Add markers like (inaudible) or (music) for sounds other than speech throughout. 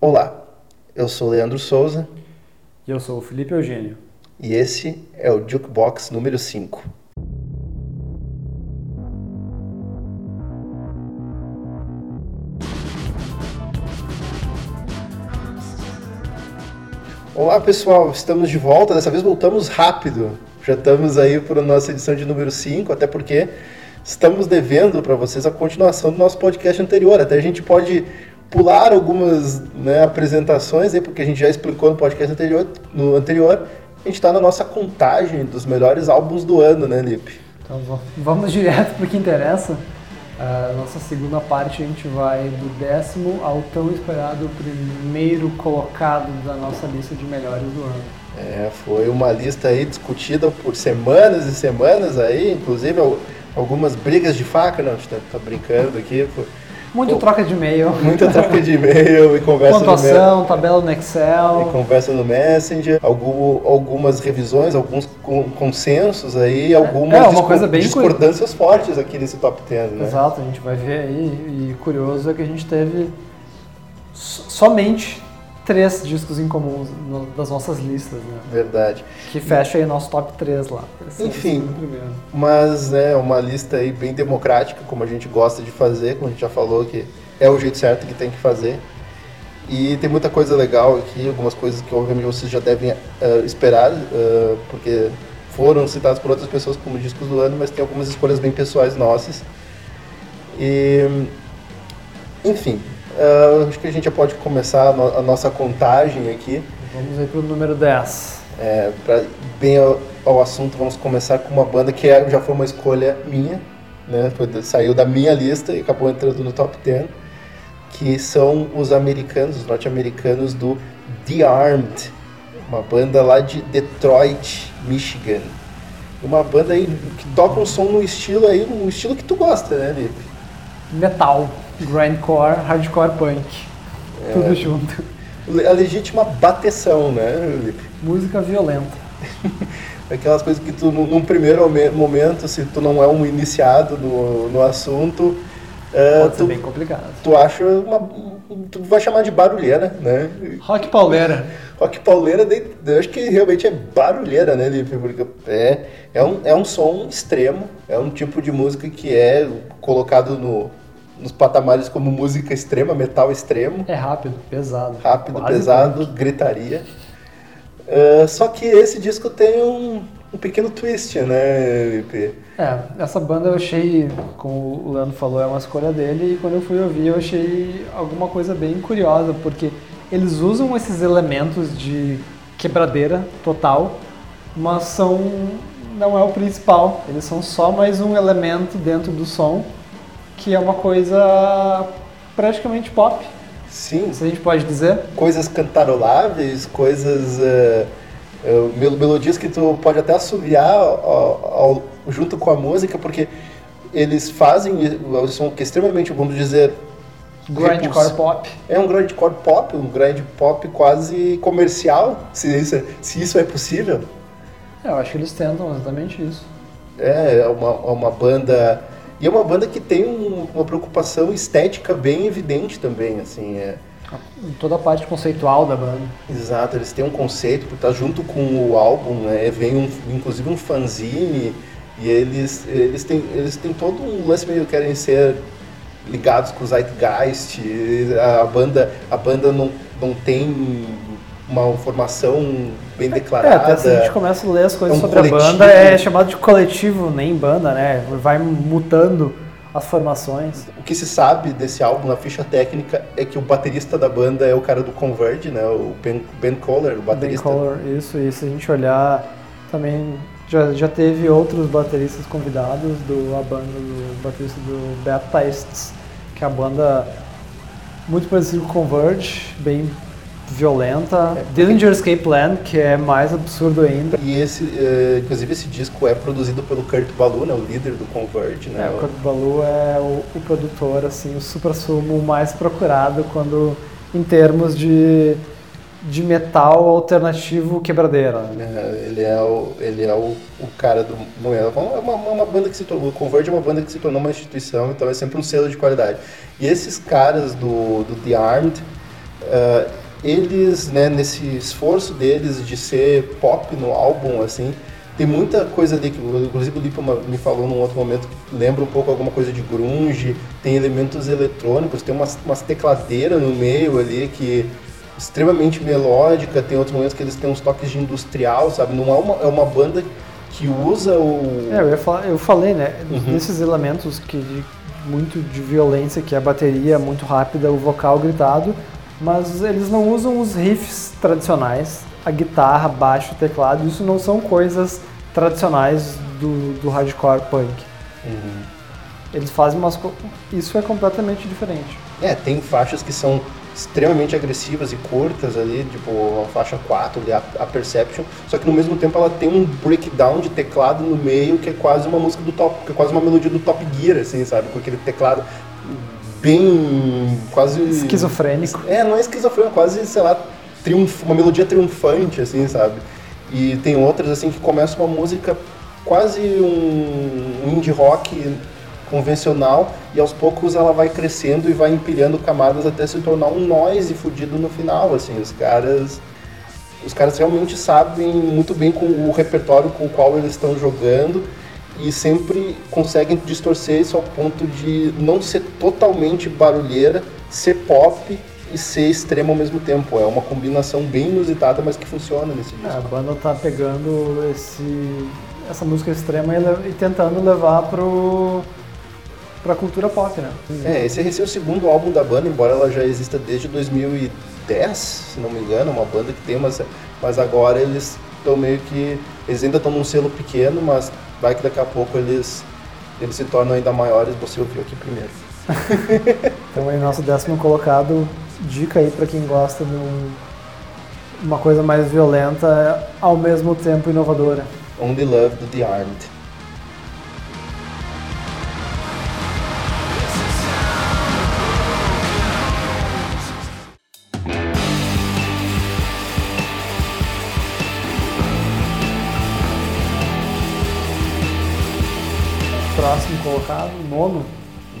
Olá, eu sou Leandro Souza E eu sou o Felipe Eugênio. e esse é o Jukebox número 5. Olá pessoal, estamos de volta. Dessa vez voltamos rápido. Já estamos aí para a nossa edição de número 5, até porque estamos devendo para vocês a continuação do nosso podcast anterior. Até a gente pode pular algumas né, apresentações aí, porque a gente já explicou no podcast anterior. No anterior, a gente está na nossa contagem dos melhores álbuns do ano, né, Lipe? Então va- vamos (laughs) direto para o que interessa. A nossa segunda parte a gente vai do décimo ao tão esperado primeiro colocado da nossa lista de melhores do ano. É, foi uma lista aí discutida por semanas e semanas aí, inclusive al- algumas brigas de faca, não, a gente tá, tá brincando aqui, Muito Pô, troca de e-mail, muita troca de e-mail e conversa no pontuação, tabela no e Excel. conversa no Messenger, algum- algumas revisões, alguns con- consensos aí, algumas é discor- coisa bem discordâncias fortes aqui nesse top 10, né? Exato, a gente vai ver aí. E curioso é que a gente teve so- somente três discos em comum no- das nossas listas, né? Verdade. Que fecha aí nosso top 3 lá. É Enfim. Mas é uma lista aí bem democrática, como a gente gosta de fazer, como a gente já falou que é o jeito certo que tem que fazer. E tem muita coisa legal aqui, algumas coisas que obviamente vocês já devem eh, esperar, eh, porque foram citados por outras pessoas como discos do ano, mas tem algumas escolhas bem pessoais nossas. E, enfim, eh, acho que a gente já pode começar a, no- a nossa contagem aqui. Vamos aí pro número 10. É, pra, bem ao, ao assunto, vamos começar com uma banda que é- já foi uma escolha minha, né? Foi saiu da minha lista e acabou entrando no top 10, que são os americanos, os norte-americanos do The Armed, uma banda lá de Detroit, Michigan. Uma banda aí que toca um som no estilo aí, um estilo que tu gosta, né, Lipe? Metal, grindcore, hardcore punk. É. Tudo junto. A legítima bateção, né, Lipe? Música violenta. (laughs) Aquelas coisas que tu, num primeiro momen- momento, se tu não é um iniciado no, no assunto, é, Pode ser tu, bem complicado. tu acha uma. Tu vai chamar de barulheira, né? Rock pauleira. Rock pauleira, de- eu acho que realmente é barulheira, né, Lipe? Porque é, é, um, é um som extremo, é um tipo de música que é colocado no, nos patamares como música extrema, metal extremo. É rápido, pesado. rápido, Quase pesado, punk. gritaria. Ah, só que esse disco tem um, um pequeno twist, né, Lipe? É, essa banda eu achei, como o Leandro falou, é uma escolha dele, e quando eu fui ouvir eu achei alguma coisa bem curiosa, porque eles usam esses elementos de quebradeira total, mas são não é o principal, eles são só mais um elemento dentro do som, que é uma coisa praticamente pop, Sim, se a gente pode dizer. coisas cantaroláveis, coisas. ah, mel- melodias que tu pode até assoviar ao- ao- junto com a música, porque eles fazem. Eles são extremamente, vamos dizer. Grindcore pop. É um grindcore pop, um grind pop quase comercial, se isso, é- se isso é possível. É, eu acho que eles tentam exatamente isso. É, é uma, é uma banda. E é uma banda que tem um- uma preocupação estética bem evidente também, assim. É, Toda a parte conceitual da banda. exato, eles têm um conceito, porque tá junto com o álbum, né? Vem um, inclusive um fanzine, e eles, eles, têm, eles têm todo um lance meio que querem ser ligados com o Zeitgeist. A banda, a banda não, não tem uma formação bem É, declarada. até se a gente começa a ler as coisas É um sobre a coletivo. banda, é chamado de coletivo, nem banda, né? Vai mutando as formações. O que se sabe desse álbum na ficha técnica é que o baterista da banda é o cara do Converge, né? O Ben, ben Kohler, o baterista. color, isso, e se a gente olhar também já, já teve outros bateristas convidados do a banda do baterista do Baptists, que é a banda muito parecida com Converge, bem violenta. É, Dillinger Escape Plan, que é mais absurdo ainda. E esse, eh, inclusive esse disco é produzido pelo Kurt Ballou, né? O líder do Converge, né? É, o Kurt Ballou é o, o produtor, assim, o supra-sumo mais procurado quando em termos de, de metal alternativo quebradeira. É, ele é o, ele é o, o cara do momento. É uma, uma, uma banda que se tornou. O Converge é uma banda que se tornou uma instituição, então é sempre um selo de qualidade. E esses caras do, do The Armed, uh, eles, né, nesse esforço deles de ser pop no álbum, assim, tem muita coisa ali que, inclusive o Lipa me falou num outro momento, lembra um pouco alguma coisa de grunge, tem elementos eletrônicos, tem umas, umas tecladeiras no meio ali que extremamente melódica, tem outros momentos que eles têm uns toques de industrial, sabe? Não é uma, é uma banda que usa o... É, eu, falar, eu falei, né, uhum. desses elementos que de, muito de violência, que é a bateria muito rápida, o vocal gritado, mas eles não usam os riffs tradicionais, a guitarra, baixo, teclado, isso não são coisas tradicionais do, do hardcore punk. Uhum. Eles fazem umas isso é completamente diferente. É, tem faixas que são extremamente agressivas e curtas ali, tipo a faixa 4 ali, a, a, Perception, só que no mesmo tempo ela tem um breakdown de teclado no meio que é quase uma música do top, que é quase uma melodia do Top Gear, assim, sabe? Com aquele teclado bem quase esquizofrênico. É, não é esquizofrênico, quase, sei lá, triunf, uma melodia triunfante, assim, sabe? E tem outras, assim, que começa uma música quase um indie rock convencional e aos poucos ela vai crescendo e vai empilhando camadas até se tornar um noise fudido no final, assim, os caras os caras realmente sabem muito bem com o repertório com o qual eles estão jogando e sempre conseguem distorcer isso ao ponto de não ser totalmente barulheira, ser pop e ser extremo ao mesmo tempo. É uma combinação bem inusitada, mas que funciona nesse disco. É, a banda tá pegando esse, essa música extrema e, e tentando levar pro pra cultura pop, né? É, esse é o segundo álbum da banda, embora ela já exista desde 2010, se não me engano, uma banda que tem, mas, mas agora eles estão meio que. Eles ainda estão num selo pequeno, mas vai que daqui a pouco eles, eles se tornam ainda maiores, você ouviu aqui primeiro. (laughs) então aí nosso décimo colocado, dica aí para quem gosta de um, uma coisa mais violenta, ao mesmo tempo inovadora. Only Love do The Armed. Colocado, nono.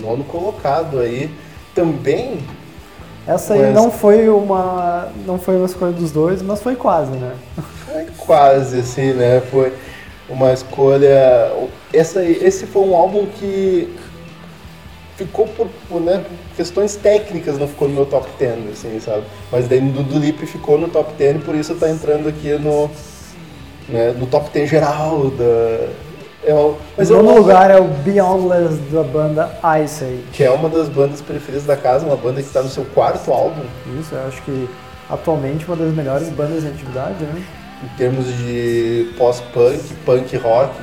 Nono colocado aí. Também. Essa aí não foi uma. não foi uma escolha dos dois, mas foi quase, né? Foi quase, assim, né? Foi uma escolha. Essa, esse foi um álbum que ficou por, por né, questões técnicas, não ficou no meu top 10, assim, sabe? Mas daí do, do Lip ficou no top 10 e por isso tá entrando aqui no, né, no top 10 geral da, é o, mas o nono lugar é o Beyondless da banda Ice Age. Que é uma das bandas preferidas da casa, uma banda que está no seu quarto álbum. Isso, eu acho que atualmente uma das melhores bandas em atividade, né? Em termos de pós-punk, punk rock,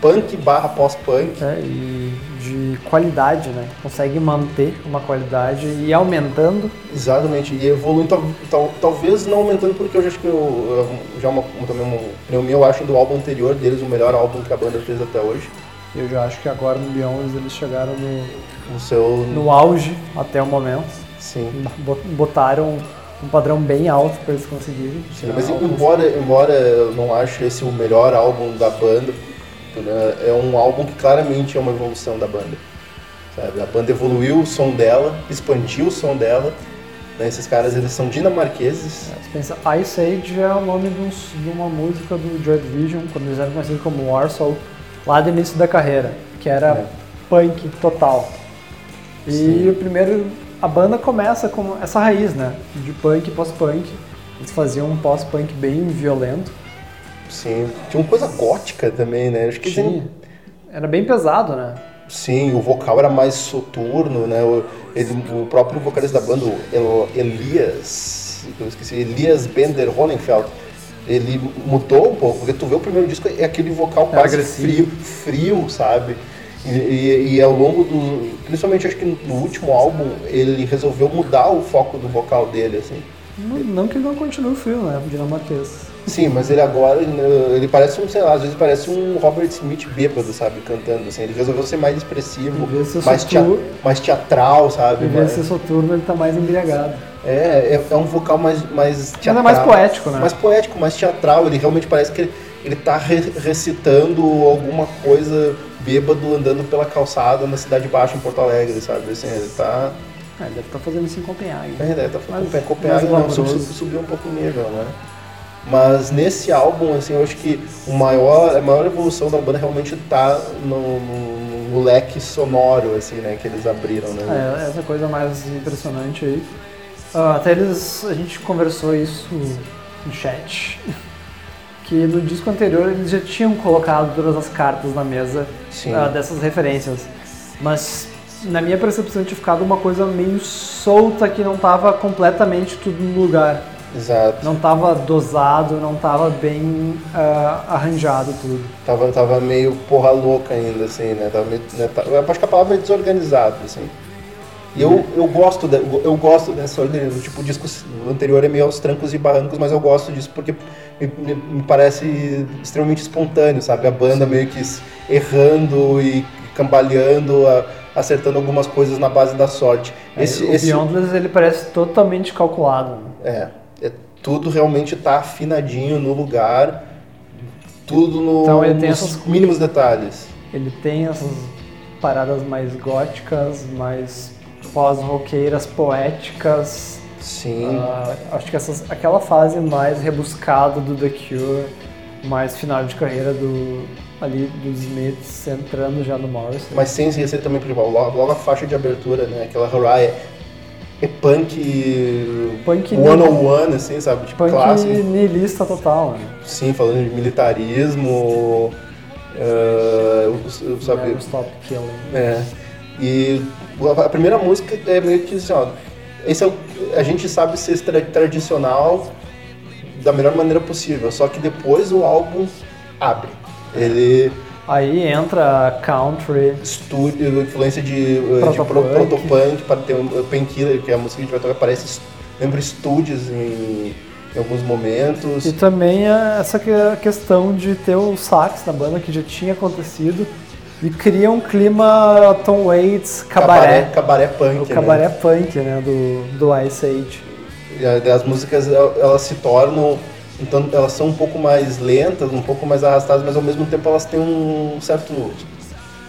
punk barra pós-punk. É, e de qualidade, né? Consegue manter uma qualidade e aumentando. Exatamente, e evoluindo, tal, tal, talvez não aumentando, porque eu já acho que eu, já uma, também minha, eu acho do álbum anterior deles o melhor álbum que a banda fez até hoje. Eu já acho que agora no Beyond eles chegaram no, no, seu... no auge até o momento. Sim. Botaram um padrão bem alto para eles conseguirem. Sim, mas embora, embora eu não ache esse o melhor álbum da banda? É um álbum que claramente é uma evolução da banda. Sabe? A banda evoluiu o som dela, expandiu o som dela. Né? Esses caras eles são dinamarqueses. É, pensa, Ice Age é o nome de, um, de uma música do Joy Division, quando eles eram conhecidos como Warsaw, lá do início da carreira, que era é. punk total. E Sim. o primeiro, a banda começa com essa raiz, né? De punk e pós-punk. Eles faziam um pós-punk bem violento. Sim, tinha uma coisa gótica também, né? Acho que Tinha. Era bem pesado, né? Sim, o vocal era mais soturno, né? O, ele, o próprio vocalista da banda, o Elias, eu esqueci, Elias Bender Hohenfeld, ele mudou um pouco, porque tu vê o primeiro disco é aquele vocal é quase frio, frio, sabe? E, e, e, ao longo do. Principalmente acho que no último álbum ele resolveu mudar o foco do vocal dele, assim. Não, não que ele não continue frio, né? Dinamarquês. Sim, mas ele agora, ele parece um, sei lá, às vezes parece um Robert Smith bêbado, sabe, cantando, assim. Ele resolveu ser mais expressivo, mais, mais teatral, sabe? Em vez de ser soturno, ele tá mais embriagado. É, é, é, um vocal mais, mais teatral. Mas é mais poético, né? Mais poético, mais teatral. Ele realmente parece que ele, ele tá re recitando alguma coisa bêbado andando pela calçada na Cidade Baixa, em Porto Alegre, sabe? Assim, ele tá É, deve estar fazendo isso em Copenhague. É, deve estar Mas- fazendo Copenhague, não, mas sub- glamouroso. subiu um pouco o nível, né? Mas nesse álbum, assim, eu acho que o maior, a maior evolução da banda realmente tá no, no- no leque sonoro, assim, né, que eles abriram, né? É, essa coisa mais impressionante aí. Ah, até eles, a gente conversou isso no chat, (laughs) que no disco anterior eles já tinham colocado todas as cartas na mesa ah, dessas referências. Mas na minha percepção tinha ficado uma coisa meio solta que não estava completamente tudo no lugar. Exato. Não estava dosado, não estava bem ah, arranjado tudo. Tava, tava meio porra louca ainda, assim, né? Tava meio, né, tá- eu acho que a palavra é desorganizado, assim. E eu, eu, gosto de- eu gosto dessa organização. Tipo, o disco anterior é meio aos trancos e barrancos, mas eu gosto disso porque me, me- parece extremamente espontâneo, sabe? A banda meio que errando e cambaleando, acertando algumas coisas na base da sorte. Esse, o esse, Beyondless ele parece totalmente calculado. né? é, é, tudo realmente tá afinadinho no lugar, tudo no, Então nos essas- mínimos detalhes. Ele tem essas paradas mais góticas, mais pós-roqueiras, poéticas. Sim. Ah, acho que essas, aquela fase mais rebuscada do The Cure, mais final de carreira do ali dos Smiths entrando já no Morrison. Mas sem esquecer também, por exemplo, logo, logo a faixa de abertura, né? Aquela Hurrah é punk, Punk one on one, assim, sabe? Tipo, Punk clássico. nihilista total, né? Sim, falando de militarismo, eh, sabe? Stop Killing. É. E a primeira música é meio que assim, ó. Esse é o, a gente sabe ser tra- tradicional da melhor maneira possível, só que depois o álbum abre. Ele Aí entra country, estúdio, influência de, eh, de pro- Protopunk. protopunk para ter um Painkiller, que é a música que a gente vai tocar, parece lembra estúdios em, em alguns momentos. E também é essa que- questão de ter o sax na banda que já tinha acontecido e cria um clima Tom Waits cabaré, cabaré punk, o né? cabaré punk, né, do, do Ice Age. As músicas el- elas se tornam então elas são um pouco mais lentas, um pouco mais arrastadas, mas ao mesmo tempo elas têm um certo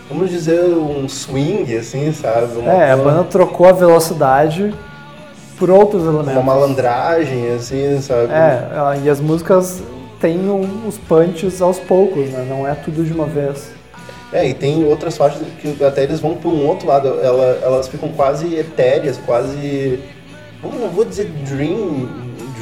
vamos dizer um swing assim, sabe? Uma, É, a banda trocou a velocidade por outros uma elementos. malandragem assim, sabe? É, ela- e as músicas têm um- os punches aos poucos, né, não é tudo de uma vez. É, e tem outras faixas que até eles vão para um outro lado, ela- elas ficam quase etéreas, quase. Não vou dizer dream,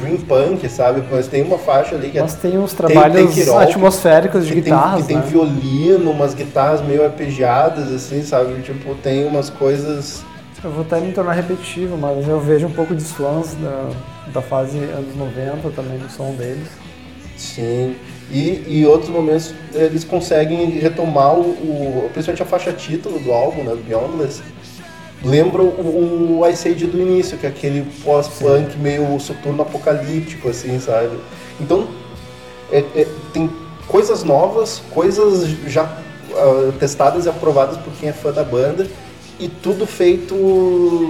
dream punk, sabe? Mas tem uma faixa ali que é Mas tem uns tem trabalhos Quirol, atmosféricos de que tem, guitarras, que tem né? violino, umas guitarras meio arpegiadas, assim, sabe? Tipo, tem umas coisas. Eu vou até me tornar repetitivo, mas eu vejo um pouco de slams da, da fase anos 90 também no som deles. Sim. E em outros momentos eles conseguem retomar o, o- principalmente a faixa título do álbum, né, Beyondless. Lembra o, o Ice Age do início, que é aquele pós-punk meio soturno apocalíptico, assim, sabe? Então, é- é- tem coisas novas, coisas já ah, testadas e aprovadas por quem é fã da banda, e tudo feito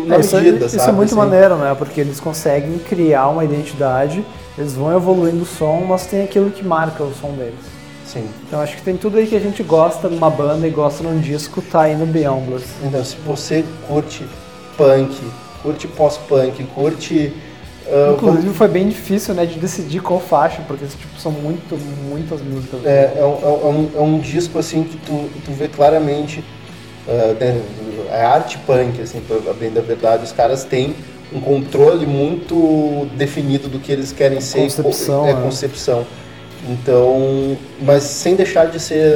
na É, isso, é- medida, isso sabe? é muito assim? maneiro, né? Porque eles conseguem criar uma identidade, eles vão evoluindo o som, mas tem aquilo que marca o som deles. Sim. Então acho que tem tudo aí que a gente gosta numa banda e gosta num disco, tá aí no Beyondless. Então, se você curte punk, curte pós-punk, curte. ah, Inclusive foi bem difícil, né, de decidir qual faixa, porque tipo, são muito, muitas músicas. É, é, um, é um- é um disco assim que tu, tu vê claramente né, é arte punk, assim, pra bem da verdade. Os caras têm um controle muito definido do que eles querem ser. Concepção, é, né? concepção. Então, mas sem deixar de ser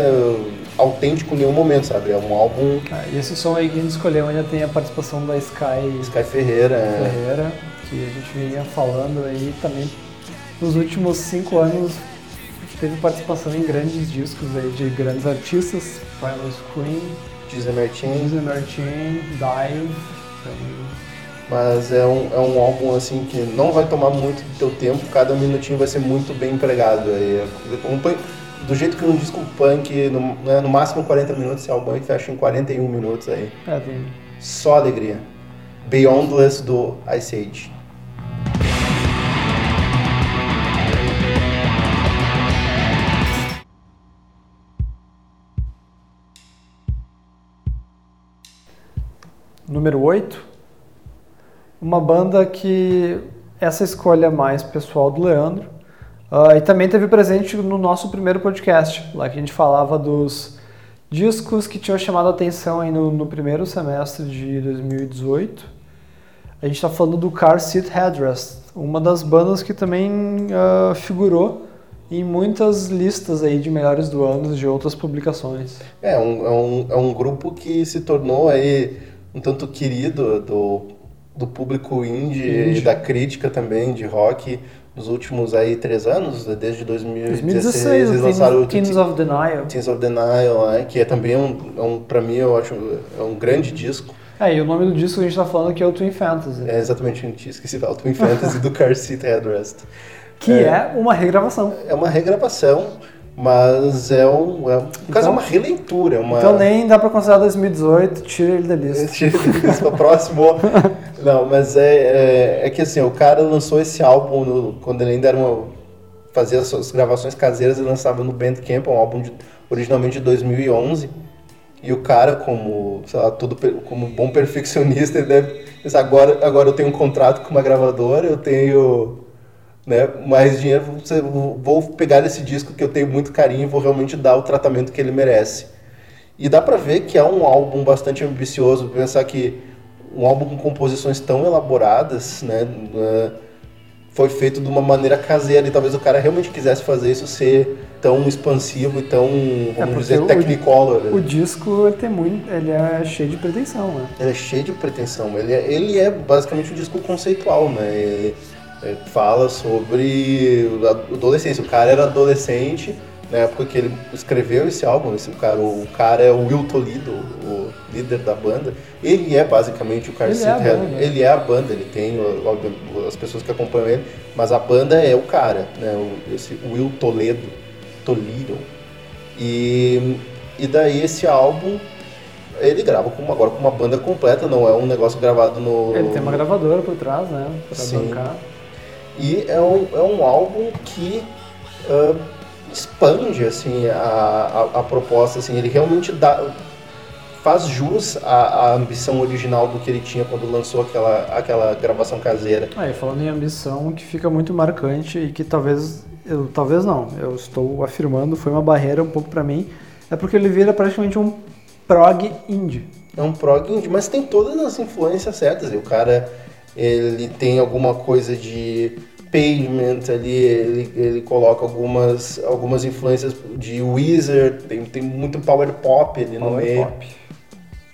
autêntico em nenhum momento, sabe? É um álbum Ah, E esse som aí que a gente escolheu ainda tem a participação da Sky Sky Ferreira. é. Ferreira, que a gente vinha falando aí também nos últimos cinco anos teve participação em grandes discos aí de grandes artistas, Primal Scream, Disney Martin. Disney Martin, Dive, então, Mas é um, é um álbum assim que não vai tomar muito do teu tempo, cada minutinho vai ser muito bem empregado. Aí, um punk- do jeito que um disco punk, no, né, no máximo 40 minutos, esse álbum aí fecha em 41 minutos aí. é, tem Só alegria. Beyondless do Ice Age. número 8, uma banda que essa escolha mais pessoal do Leandro. Uh, e também teve presente no nosso primeiro podcast, lá que a gente falava dos discos que tinham chamado a atenção aí no, no primeiro semestre de 2018. A gente está falando do Car Seat Headrest, uma das bandas que também uh, figurou em muitas listas aí de melhores do ano de outras publicações. É um, é um, é um grupo que se tornou aí um tanto querido do, do público indie, indie. e da crítica também de rock nos últimos aí três anos, desde 2016, 2016 eles lançaram Teens, o Teens of Denial. Teens of Denial, é, que é também um, é um para mim eu acho é um grande disco. É, e o nome do disco que a gente está falando aqui é o Twin Fantasy. É exatamente, a gente esqueci de falar, o Twin Fantasy do (laughs) Car Seat Headrest. Que é, é uma regravação. É uma regravação mas é um, é, então, caso é uma releitura. Uma... Então nem dá para considerar 2018, tira ele da lista. (laughs) Tira ele da lista, próximo. (laughs) Não, mas é, é, é, que assim, o cara lançou esse álbum no, quando ele ainda era uma, fazia as suas gravações caseiras e lançava no Bandcamp, um álbum de, originalmente de 2011. E o cara, como, sei lá, todo, como bom perfeccionista, ele deve pensar, agora, agora eu tenho um contrato com uma gravadora, eu tenho né, mais dinheiro, vou pegar esse disco que eu tenho muito carinho e vou realmente dar o tratamento que ele merece. E dá pra ver que é um álbum bastante ambicioso, pensar que um álbum com composições tão elaboradas, né, né, foi feito de uma maneira caseira e talvez o cara realmente quisesse fazer isso ser tão expansivo e tão, vamos é dizer, o, technicolor. O, disco ele tem muito, ele é cheio de pretensão, né? Ele é cheio de pretensão, ele é, ele é basicamente um disco conceitual, né? Ele, fala sobre adolescência. O cara era adolescente na época que ele escreveu esse álbum. Esse cara, o cara é o Will Toledo, o líder da banda. Ele é basicamente o Car ele, é né? ele é a banda, ele tem as pessoas que acompanham ele, mas a banda é o cara, né? esse Will Toledo, Toledo. E, e daí esse álbum ele grava com, agora com uma banda completa, não é um negócio gravado no. Ele tem uma gravadora por trás, né? Pra Sim. bancar. E é um, é um álbum que uh, expande assim, a, a, a, proposta, assim, ele realmente dá, faz jus à, à, ambição original do que ele tinha quando lançou aquela, aquela gravação caseira. Ah, e falando em ambição, que fica muito marcante e que talvez, eu, talvez não, eu estou afirmando, foi uma barreira um pouco para mim, é porque ele vira praticamente um prog indie. É um prog indie, mas tem todas as influências certas. E o cara ele tem alguma coisa de pavement ali, ele, ele coloca algumas, algumas influências de Wizard, tem, tem muito power pop ali power no meio. Pop.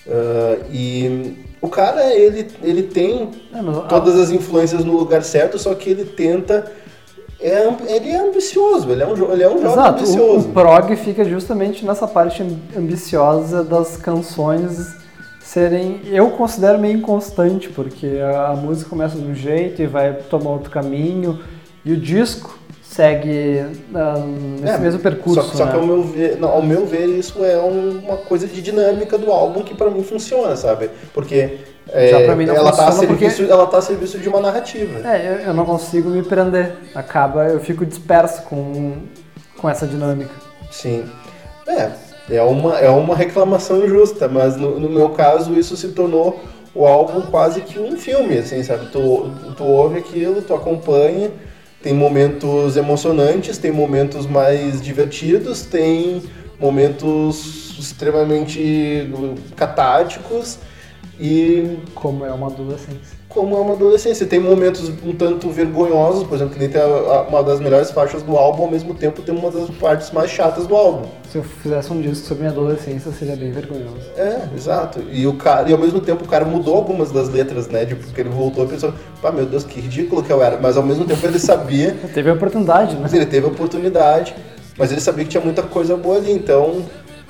Uh, e o cara, ele, ele tem é, todas as influências no lugar certo, só que ele tenta é, ele é ambicioso, ele é um, ele é um jovem ambicioso. O, o prog fica justamente nessa parte ambiciosa das canções serem, eu considero meio inconstante, porque a, música começa de um jeito e vai tomar outro caminho, e o disco segue uh, nesse é, mesmo percurso. Só, só né? que ao meu, ver, não, ao meu ver, isso é um, uma coisa de dinâmica do álbum que para mim funciona, sabe? Porque é, ela está a serviço, porque... ela tá a serviço de uma narrativa. É, eu, eu, não consigo me prender. Acaba, eu fico disperso com, com essa dinâmica. Sim. É, é uma, é uma reclamação injusta, mas no, no meu caso isso se tornou o álbum quase que um filme, assim, sabe? Tu, tu ouve aquilo, tu acompanha, tem momentos emocionantes, tem momentos mais divertidos, tem momentos extremamente catárticos e... Como é uma adolescência como é uma adolescência. Tem momentos um tanto vergonhosos, por exemplo, que nem tem uma das melhores faixas do álbum, ao mesmo tempo tem uma das partes mais chatas do álbum. Se eu fizesse um disco sobre minha adolescência, seria bem vergonhoso. É, exato. E o cara, e ao mesmo tempo o cara mudou algumas das letras, né? Tipo, porque ele voltou e pensou, pá, meu Deus, que ridículo que eu era. Mas ao mesmo tempo ele sabia. (laughs) teve a oportunidade, né? Ele teve a oportunidade, mas ele sabia que tinha muita coisa boa ali, então.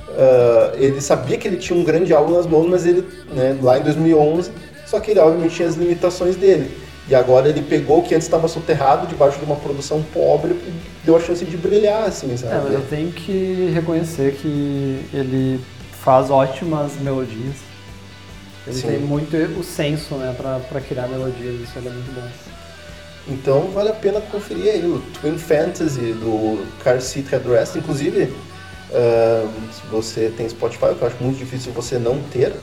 Uh, ele sabia que ele tinha um grande álbum nas mãos, mas ele, né, lá em 2011, só que ele obviamente tinha as limitações dele. E agora ele pegou o que antes estava soterrado debaixo de uma produção pobre e deu a chance de brilhar, assim, sabe? É, mas eu tenho que reconhecer que ele faz ótimas melodias. Ele Sim. tem muito o senso, né, pra, pra criar melodias, isso é muito bom. Então vale a pena conferir aí o Twin Fantasy do Car Seat Headrest. Inclusive, uh, se você tem Spotify, que eu acho muito difícil você não ter,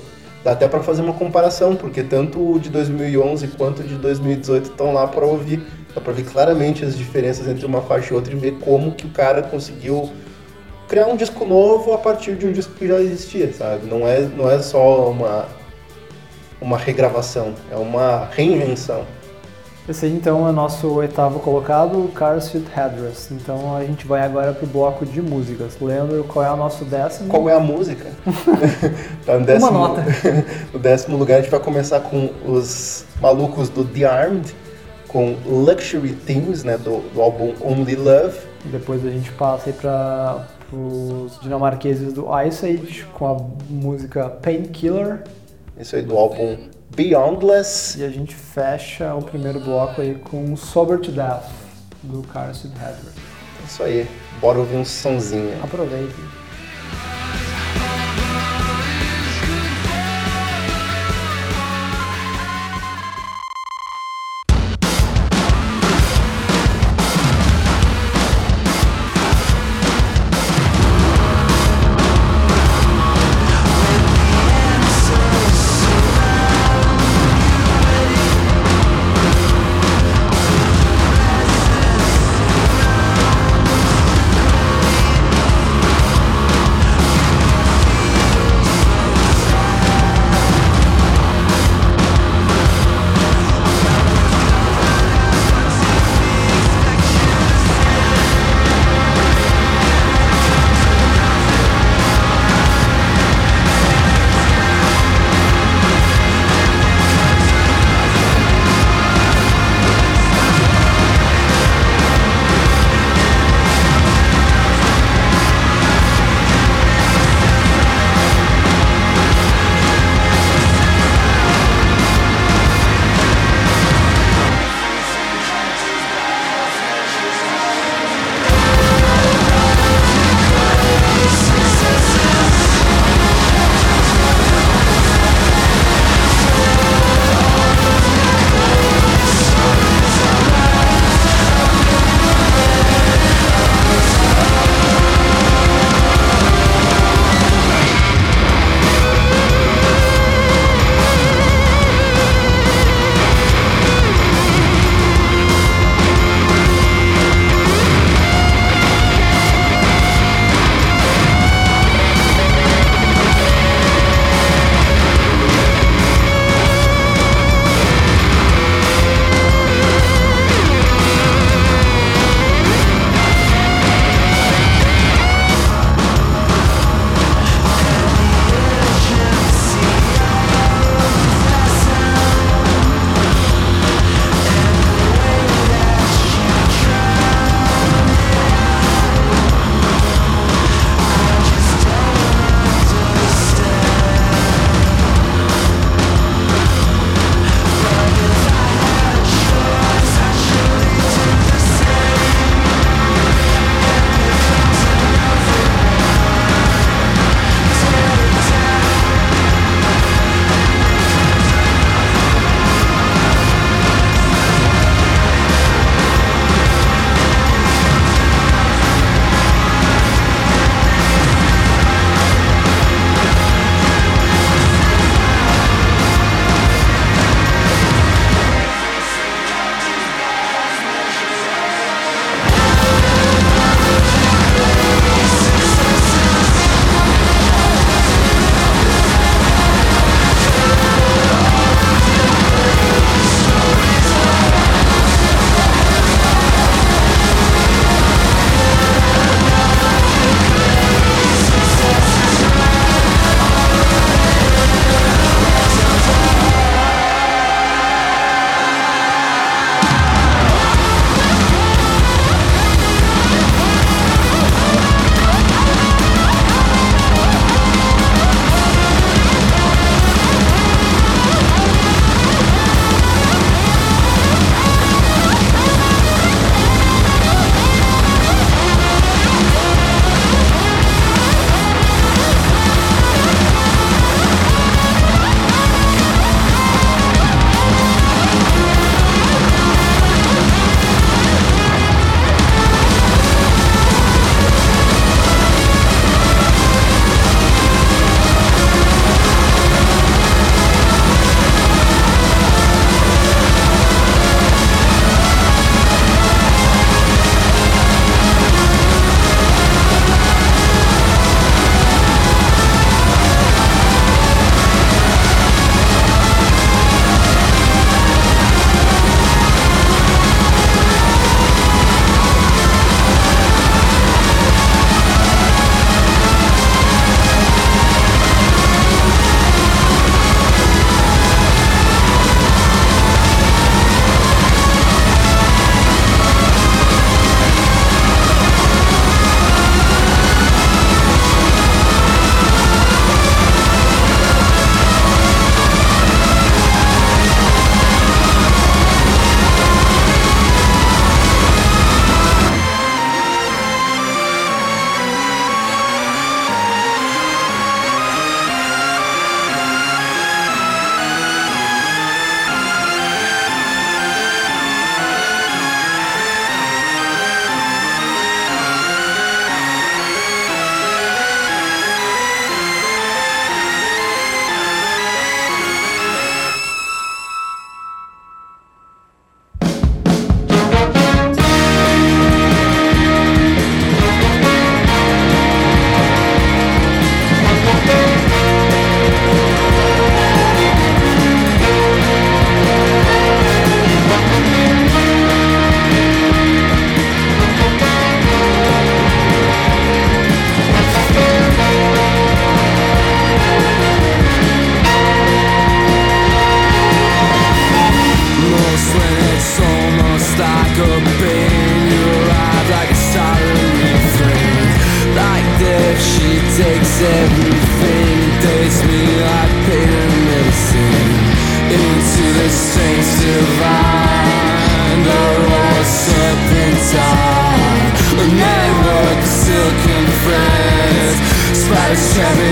Dá até para fazer uma comparação, porque tanto o de 2011 quanto o de 2018 estão lá para ouvir. Dá para ver claramente as diferenças entre uma faixa e outra e ver como que o cara conseguiu criar um disco novo a partir de um disco que já existia, sabe? Não é, não é só uma, uma regravação, é uma reinvenção. Esse aí então é nosso oitavo colocado, Car Seat Headrest. Então a gente vai agora pro bloco de músicas. Leandro, qual é o nosso décimo? Qual é a música? (laughs) tá no décimo, Uma nota. (laughs) no décimo lugar a gente vai começar com os malucos do The Armed, com Luxury Themes, né, do, do álbum Only Love. Depois a gente passa aí para os dinamarqueses do Ice Age com a música Painkiller. Isso aí do álbum Beyondless. E a gente fecha o primeiro bloco aí com Sober to Death, do Car Seat Headrest. Isso aí, bora ouvir um sonzinho. Aproveitem. seven.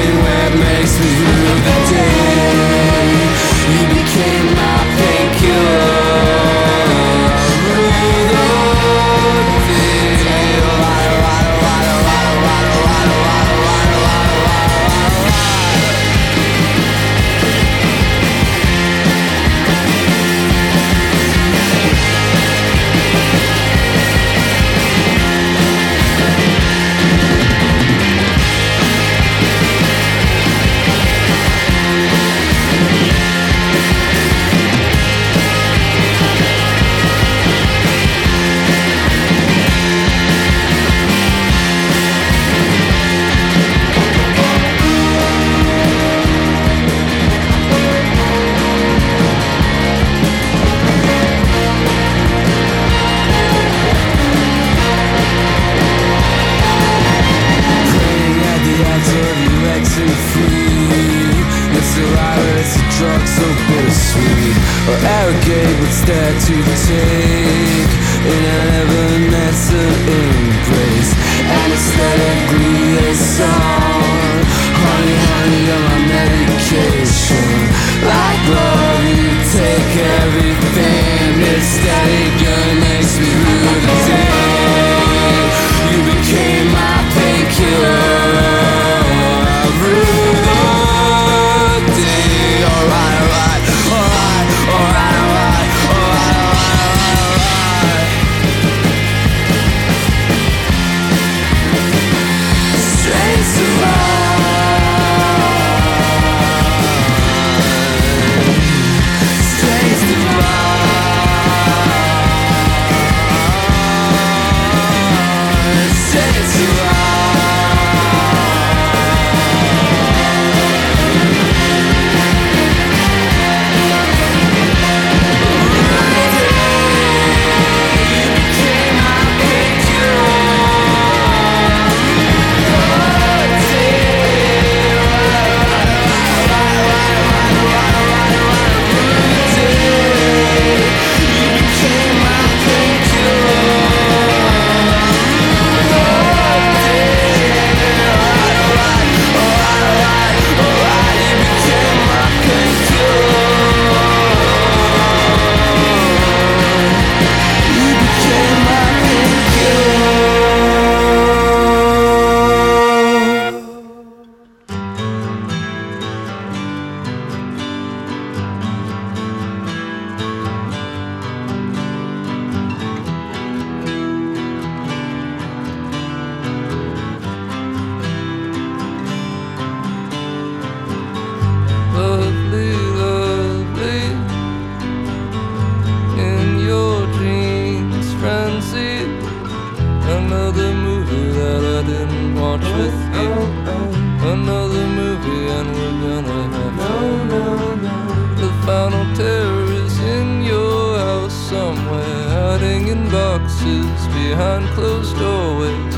hiding in boxes behind closed doorways.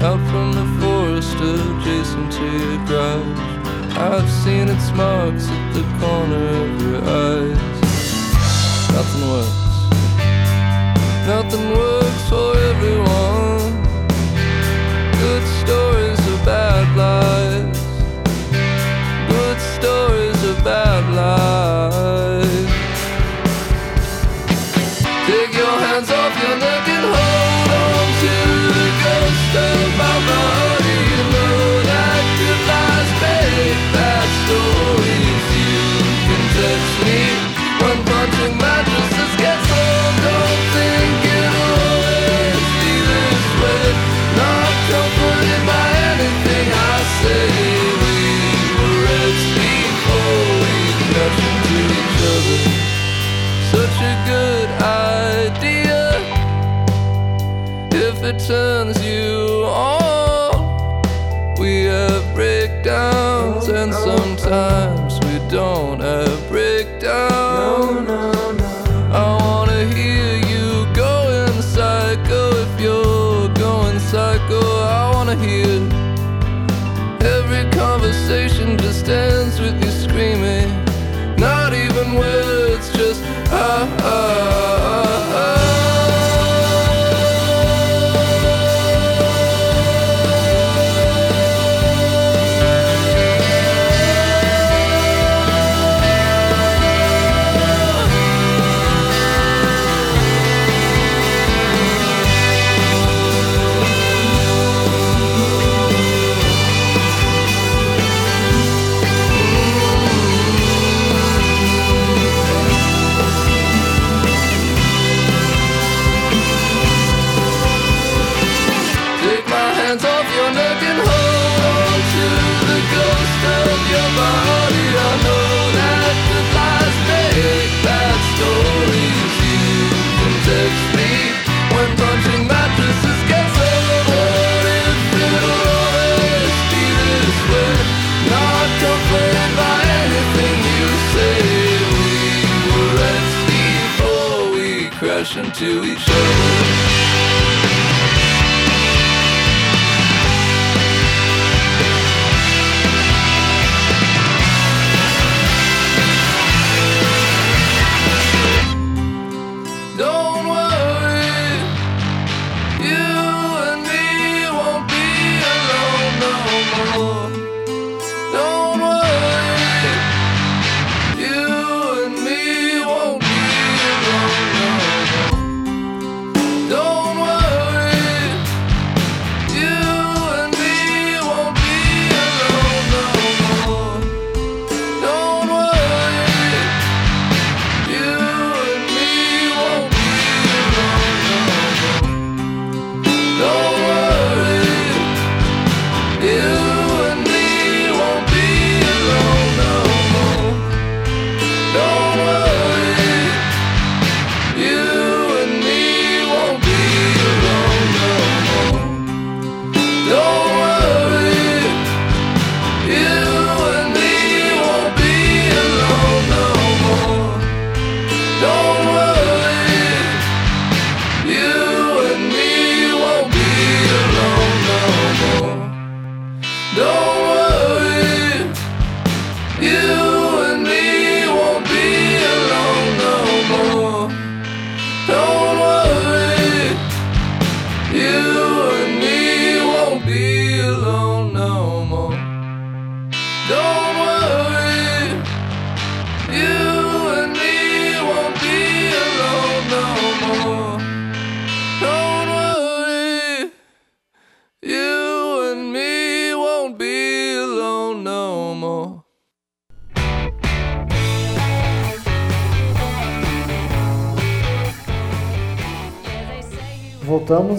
Out from the forest adjacent to your garage. I've seen its marks at the corner of your eyes. Nothing works. Nothing works for everyone.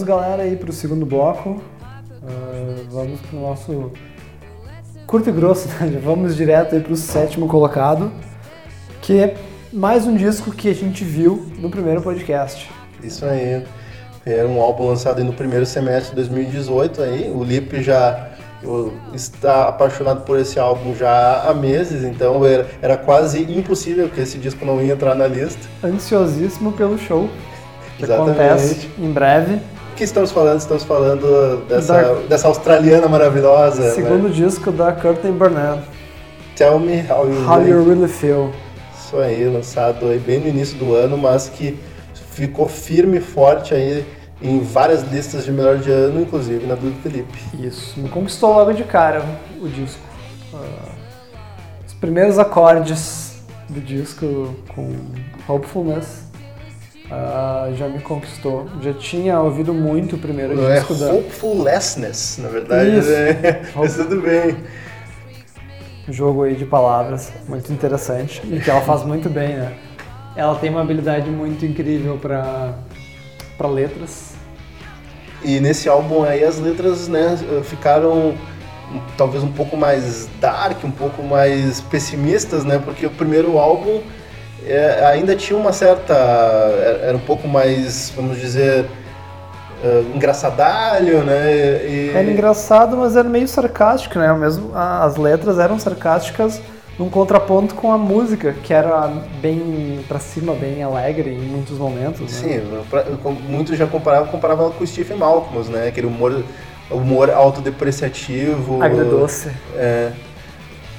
Galera, aí pro segundo bloco. Ah, vamos pro nosso curto e grosso, (laughs) né? Vamos direto aí pro sétimo colocado, que é mais um disco que a gente viu no primeiro podcast. Isso aí. É um álbum lançado aí no primeiro semestre de 2018 aí. O Lipe já está apaixonado por esse álbum já há meses, então era, era quase impossível que esse disco não ia entrar na lista. Ansiosíssimo pelo show, que Exatamente. acontece em breve. Que estamos falando? Estamos falando dessa, Da- dessa australiana maravilhosa. Segundo né? disco da Curtin Burnett, Tell Me How You, How Really You Really Feel. Isso aí, lançado aí bem no início do ano, mas que ficou firme e forte aí em várias listas de melhor de ano, inclusive na do Felipe. Isso, me conquistou logo de cara o disco. Ah, os primeiros acordes do disco com Hopefulness ah, já me conquistou. Já tinha ouvido muito o primeiro Não é disco da Hopefulness, na verdade, Isso. né? (laughs) Mas tudo bem. jogo aí de palavras, muito interessante e que ela faz muito bem, né? Ela tem uma habilidade muito incrível para para letras. E nesse álbum aí as letras, né, ficaram talvez um pouco mais dark, um pouco mais pessimistas, né? Porque o primeiro álbum é, ainda tinha uma certa. era um pouco mais, vamos dizer, eh, engraçadalho, né? E, Era engraçado, mas era meio sarcástico, né? Mesmo as letras eram sarcásticas num contraponto com a música, que era bem pra cima, bem alegre em muitos momentos. Né? Sim, pra- com- muitos já comparavam, comparavam com o Stephen Malcolm, né? Aquele humor, humor autodepreciativo. Agridoce. É.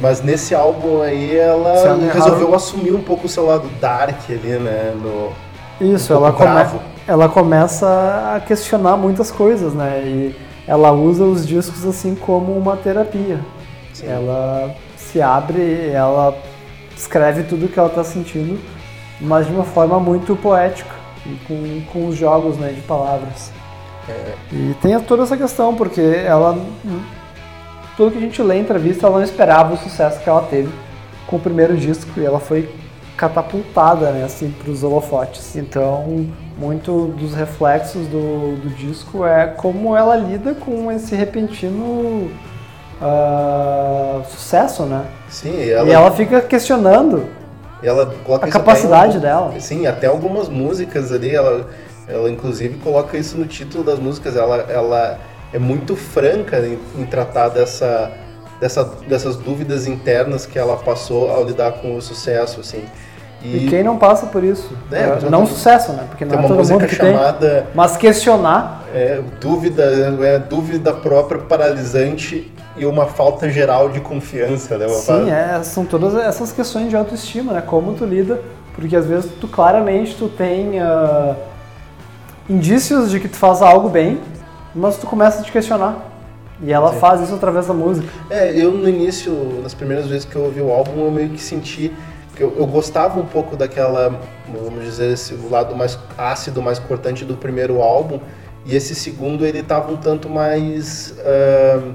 Mas nesse álbum aí ela resolveu assumir um pouco o seu lado dark ali, né? No, Isso, um ela, come- ela começa a questionar muitas coisas, né? E ela usa os discos assim como uma terapia. Sim. Ela se abre, ela escreve tudo o que ela está sentindo, mas de uma forma muito poética e com, com os jogos né, de palavras. É. E tem toda essa questão, porque ela. Tudo que a gente lê em entrevista, ela não esperava o sucesso que ela teve com o primeiro disco e ela foi catapultada né, assim, para os holofotes. Então, muito dos reflexos do, do disco é como ela lida com esse repentino ah, sucesso, né? Sim, e ela, E ela fica questionando ela coloca a capacidade em- dela. Sim, até algumas músicas ali, ela, ela inclusive coloca isso no título das músicas. Ela, ela é muito franca em, em tratar dessa, dessa, dessas dúvidas internas que ela passou ao lidar com o sucesso, assim. E, quem não passa por isso? É, É, não tem- sucesso, né? Porque não tem é uma todo música mundo que tem. chamada Mas questionar, é, dúvida, é, dúvida própria paralisante e uma falta geral de confiança, né? Sim, é, são todas essas questões de autoestima, né? Como tu lida, porque às vezes tu claramente tu tem ah, indícios de que tu faz algo bem, mas tu começa a te questionar. E ela Sim. faz isso através da música. É, eu no início, nas primeiras vezes que eu ouvi o álbum, eu meio que senti que eu, eu gostava um pouco daquela, vamos dizer, esse o lado mais ácido, mais cortante do primeiro álbum, e esse segundo ele tava um tanto mais. ah,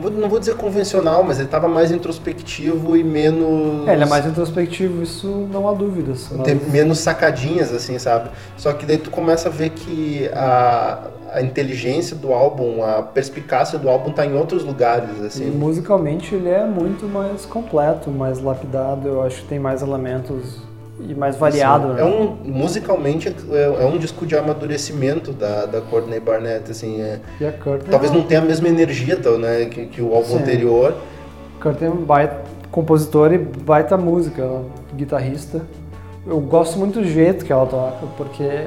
não vou- dizer convencional, mas ele tava mais introspectivo e menos. É, ele é mais introspectivo, isso não há dúvidas. mas- Tem menos sacadinhas, assim, sabe? Só que daí tu começa a ver que a, a inteligência do álbum, a perspicácia do álbum tá em outros lugares, E assim. musicalmente ele é muito mais completo, mais lapidado, eu acho que tem mais elementos e mais variado. Sim. né? É um, musicalmente é, é um disco de amadurecimento da, da Courtney Barnett, assim. é- E a Courtney, talvez não tenha a mesma energia tá, né, que, que o álbum Sim. anterior. Courtney é um baita compositor e baita música, guitarrista. Eu gosto muito do jeito que ela toca, porque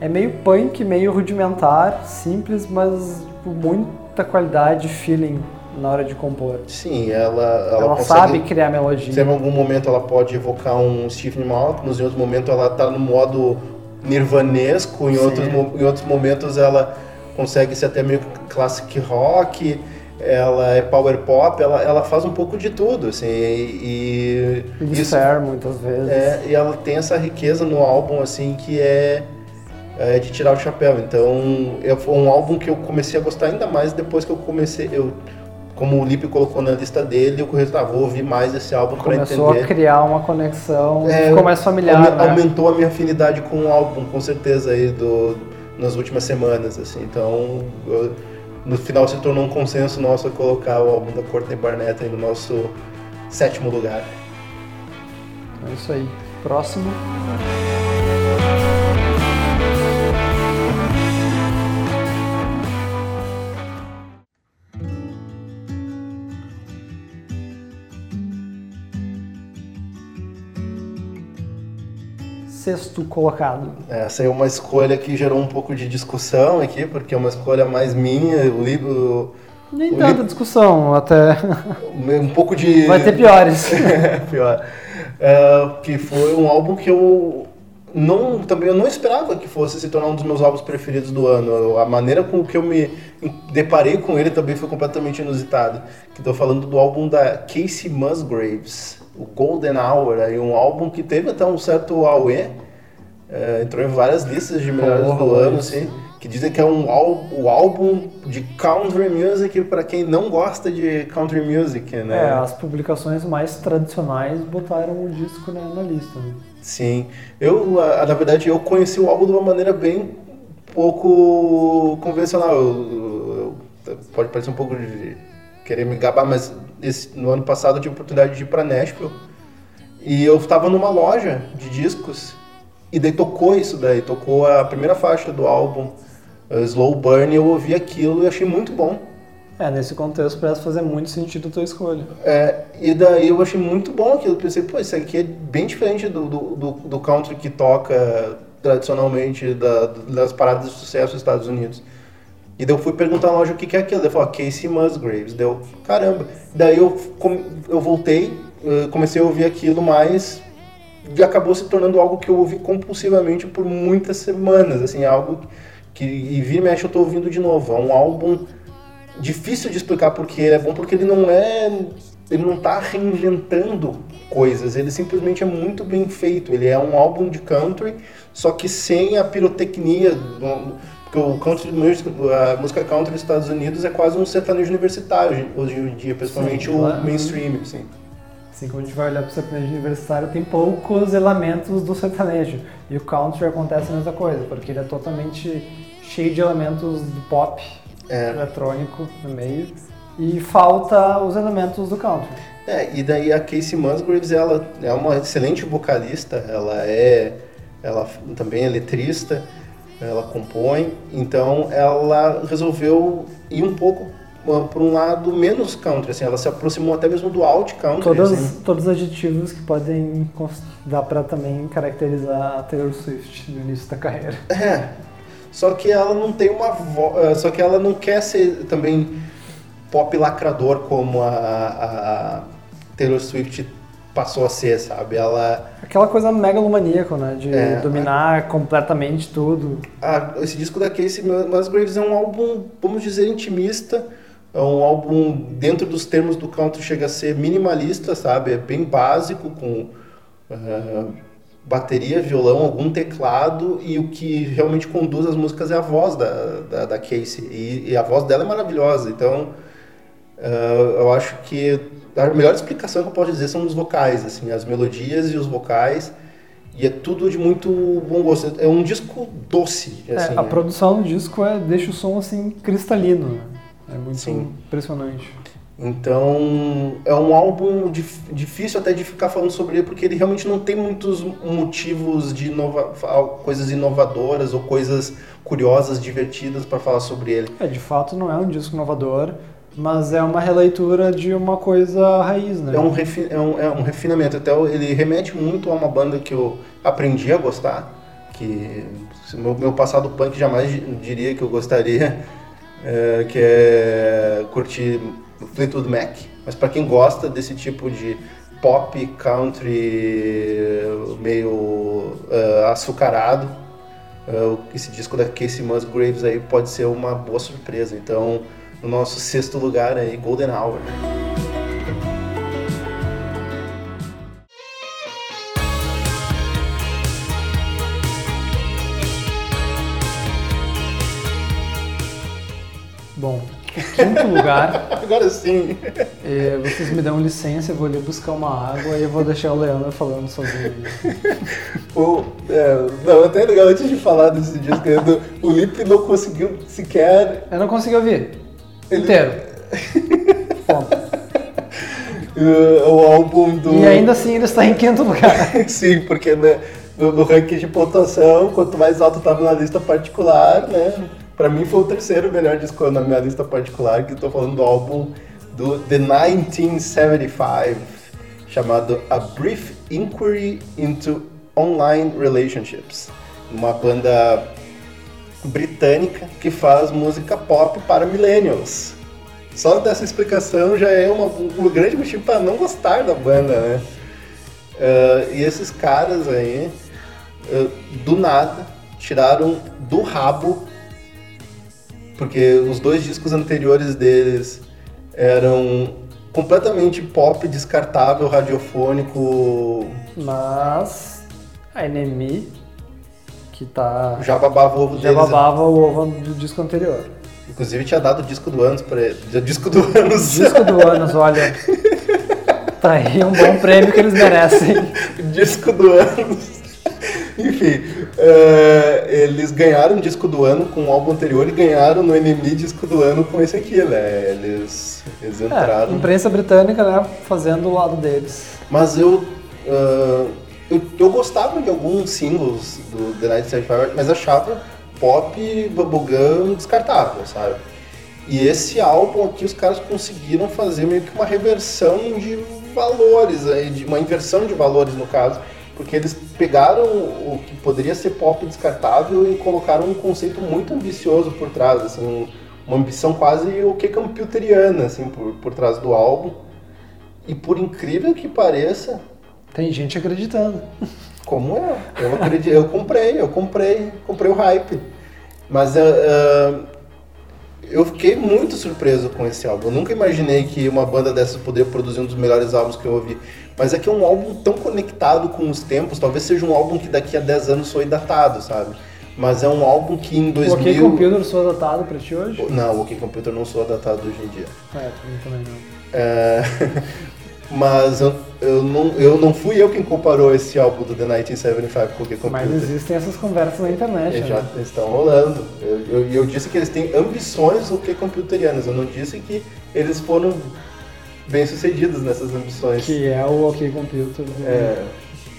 é meio punk, meio rudimentar, simples, mas tipo, muita qualidade e feeling na hora de compor. Sim, ela, ela, Ela, consegue... sabe criar melodia. Em algum momento ela pode evocar um Stephen Malkmus, em outro momento ela tá no modo nirvanesco, em Sim. outros, em outros momentos ela consegue ser até meio classic rock, ela é power pop, ela, ela faz um pouco de tudo, assim, e, e isso muitas vezes. é, e ela tem essa riqueza no álbum, assim, que é, é de tirar o chapéu. Então, foi um álbum que eu comecei a gostar ainda mais depois que eu comecei, eu, como o Lipe colocou na lista dele, eu corri, tá, vou ouvir mais esse álbum para Começou a entender. criar uma conexão, É, ficou mais familiar. Aume- né? Aumentou a minha afinidade com o álbum, com certeza, aí, do, nas últimas semanas, assim. Então, eu- no final se tornou um consenso nosso colocar o álbum da Courtney Barnett aí no nosso sétimo lugar. É isso aí. Próximo. Sexto colocado. Essa aí é uma escolha que gerou um pouco de discussão aqui, porque é uma escolha mais minha, o livro. Nem O tanta discussão, até (laughs) Um pouco de. vai ter piores. (laughs) Pior. É, que foi um álbum que eu não também eu não esperava que fosse se tornar um dos meus álbuns preferidos do ano. A maneira com que eu me deparei com ele também foi completamente inusitada. Que estou falando do álbum da Casey Musgraves, o Golden Hour, aí um álbum que teve até um certo auê, é, entrou em várias listas de melhores do Porra, ano, assim. Que dizem que é um o álbum de country music para quem não gosta de country music, né? É, as publicações mais tradicionais botaram o disco na, na lista. né? Sim, eu, na verdade, eu conheci o álbum de uma maneira bem pouco convencional. Eu- eu- pode parecer um pouco de querer me gabar, mas esse- no ano passado eu tive a oportunidade de ir para Nashville e eu estava numa loja de discos e daí tocou isso daí, tocou a primeira faixa do álbum, uh, Slow Burn, e eu ouvi aquilo e achei muito bom. É, nesse contexto parece fazer muito sentido a tua escolha. É, e daí eu achei muito bom aquilo. Pensei, pô, isso aqui é bem diferente do, do, do, country que toca tradicionalmente da- das paradas de sucesso nos Estados Unidos. E daí eu fui perguntar na loja o que, que é aquilo. Daí falou, Casey Musgraves. Deu, caramba. Daí eu, eu voltei, eh, comecei a ouvir aquilo mais e acabou se tornando algo que eu ouvi compulsivamente por muitas semanas, assim, algo que e vira e mexe eu tô ouvindo de novo. É um álbum difícil de explicar porque ele é bom, porque ele não é. Ele não tá reinventando coisas, ele simplesmente é muito bem feito. Ele é um álbum de country, só que sem a pirotecnia. do- Porque o country music, a música country nos Estados Unidos é quase um sertanejo universitário hoje em dia, principalmente Sim, o claro. mainstream, assim. Assim como a gente vai olhar para o sertanejo universitário, tem poucos elementos do sertanejo. E o country acontece a mesma coisa, porque ele é totalmente cheio de elementos do pop É. eletrônico no meio. E falta os elementos do country. É, e daí a Casey Musgraves, ela é uma excelente vocalista, ela é, ela também é letrista, ela compõe, então ela resolveu ir um pouco para um lado menos country, assim, ela se aproximou até mesmo do alt country, Todas, assim. todos os adjetivos que podem dar para também caracterizar a Taylor Swift no início da carreira. (laughs) É, só que ela não tem uma voz, só que ela não quer ser também pop lacrador como a, a Taylor Swift passou a ser, sabe? Ela Aquela coisa megalomaníaca, né? De É. dominar completamente tudo. Ah, esse disco da Casey Musgraves é um álbum, vamos dizer, intimista. É um álbum, dentro dos termos do country, chega a ser minimalista, sabe? É bem básico, com ah, bateria, violão, algum teclado. E o que realmente conduz as músicas é a voz da, da, da Casey. E, e a voz dela é maravilhosa. Então, ah, eu acho que a melhor explicação que eu posso dizer são os vocais, assim, as melodias e os vocais. E é tudo de muito bom gosto. É um disco doce, É, assim. a né? produção do disco é, deixa o som assim cristalino. né? É muito Sim. impressionante. Então, é um álbum dif- difícil até de ficar falando sobre ele, porque ele realmente não tem muitos motivos de inova coisas inovadoras ou coisas curiosas, divertidas para falar sobre ele. É, de fato não é um disco inovador, mas é uma releitura de uma coisa raiz, né? É um, refi é um, é um refinamento. Até ele remete muito a uma banda que eu aprendi a gostar, que meu, meu passado punk jamais di- diria que eu gostaria, (laughs) é, que é curtir Fleetwood Mac. Mas para quem gosta desse tipo de pop, country, meio é, açucarado, é, esse disco da Casey Musgraves aí pode ser uma boa surpresa. Então, no nosso sexto lugar aí, Golden Hour. Bom, quinto lugar, (laughs) Agora sim. eh, vocês me dão licença, eu vou ali buscar uma água e eu vou deixar o Leandro falando sozinho. (laughs) O, é, não, até legal antes de falar desse disco, o Lip não conseguiu sequer. Eu não consegui ouvir. Ele- Inteiro. (laughs) (laughs) O álbum do. E ainda assim ele está em quinto lugar. (laughs) Sim, porque né, no, no ranking de pontuação, quanto mais alto estava na lista particular, né? Pra mim foi o terceiro melhor disco na minha lista particular, que eu tô falando do álbum do The 1975, chamado A Brief Inquiry into Online Relationships. Uma banda britânica que faz música pop para millennials. Só dessa explicação já é uma- um grande motivo para não gostar da banda, né? Ah, e esses caras aí, ah, do nada, tiraram do rabo, porque os dois discos anteriores deles eram completamente pop, descartável, radiofônico, Mas a Enemy, que tá. já babava o ovo Já deles. babava o ovo do disco anterior. Inclusive tinha dado o disco do anos pra ele. Disco do anos. Disco do Anos, olha. Tá aí um bom prêmio que eles merecem. (laughs) disco do ano. Enfim, eh, eles ganharam disco do ano com o álbum anterior e ganharam no NME disco do ano com esse aqui, né? Eles, eles É, entraram. imprensa britânica, né, fazendo o lado deles. Mas eu, ah, eu. Eu gostava de alguns singles do The Night Fire, mas achava pop bubblegum descartável, sabe? E esse álbum aqui os caras conseguiram fazer meio que uma reversão de valores, aí, de uma inversão de valores no caso, porque eles pegaram o que poderia ser pop descartável e colocaram um conceito muito ambicioso por trás, assim, um, uma ambição quase o que computeriana, assim, por, por trás do álbum. E por incrível que pareça, Tem gente acreditando. (laughs) como eu, eu acredito, eu comprei, eu comprei, comprei o hype. Mas ah, ah, eu fiquei muito surpreso com esse álbum. Eu nunca imaginei que uma banda dessas poderia produzir um dos melhores álbuns que eu ouvi. Mas é que é um álbum tão conectado com os tempos, talvez seja um álbum que daqui a 10 anos foi datado, sabe? Mas é um álbum que em O OK 2000... Computer sou adotado pra ti hoje? Não, o OK Computer não sou datado hoje em dia. É, pra mim também não. É, (laughs) mas eu, eu, não, eu não fui eu quem comparou esse álbum do The 1975 com o OK Computer. Mas existem essas conversas na internet, Eles já né? estão rolando. Eu, eu, eu disse que eles têm ambições o que computerianas. Eu não disse que eles foram bem sucedidos nessas ambições. Que é o OK Computer. do- É,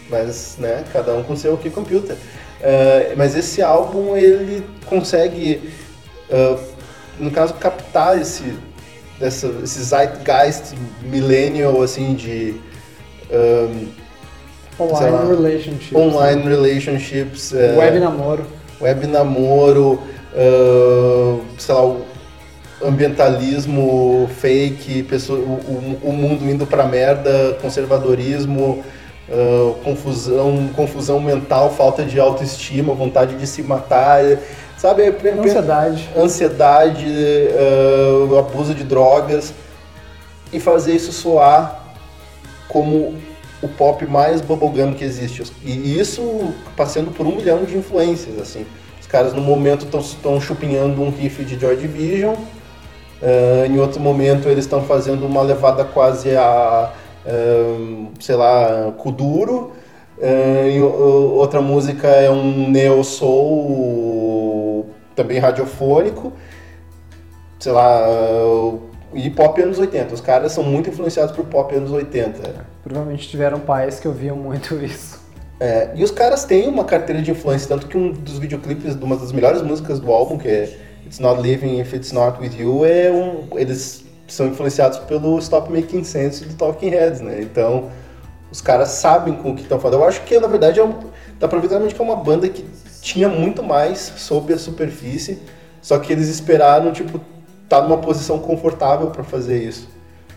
mas, né, cada um com seu OK Computer. É, mas esse álbum, ele consegue, ah, no caso, captar esse, essa, esse zeitgeist millennial, assim, de ah, sei lá, Online relationship. online relationships. é, Web namoro. web namoro, ah, sei lá, ambientalismo fake, pessoa, o, o- o mundo indo pra merda, conservadorismo, ah, confusão, confusão mental, falta de autoestima, vontade de se matar, sabe? é- é- Ansiedade. ansiedade, ah, abuso de drogas e fazer isso soar como o pop mais bubblegum que existe. E isso passando por um milhão de influências, assim. Os caras no momento estão chupinhando um riff de Joy Division, ah, em outro momento eles estão fazendo uma levada quase a, ah, sei lá, Kuduro, ah, em o- outra música é um neo soul também radiofônico, sei lá, e pop anos 80. Os caras são muito influenciados por pop anos 80. Provavelmente tiveram pais que ouviam muito (laughs) isso. É, e os caras têm uma carteira de influência, tanto que um dos videoclipes de uma das melhores músicas do álbum, que é It's Not Living If It's Not With You, é um, eles são influenciados pelo Stop Making Sense do Talking Heads, né? Então, os caras sabem com o que estão falando. Eu acho que, na verdade, é um, dá pra ver que é uma banda que tinha muito mais sob a superfície, só que eles esperaram, tipo, estar numa posição confortável pra fazer isso.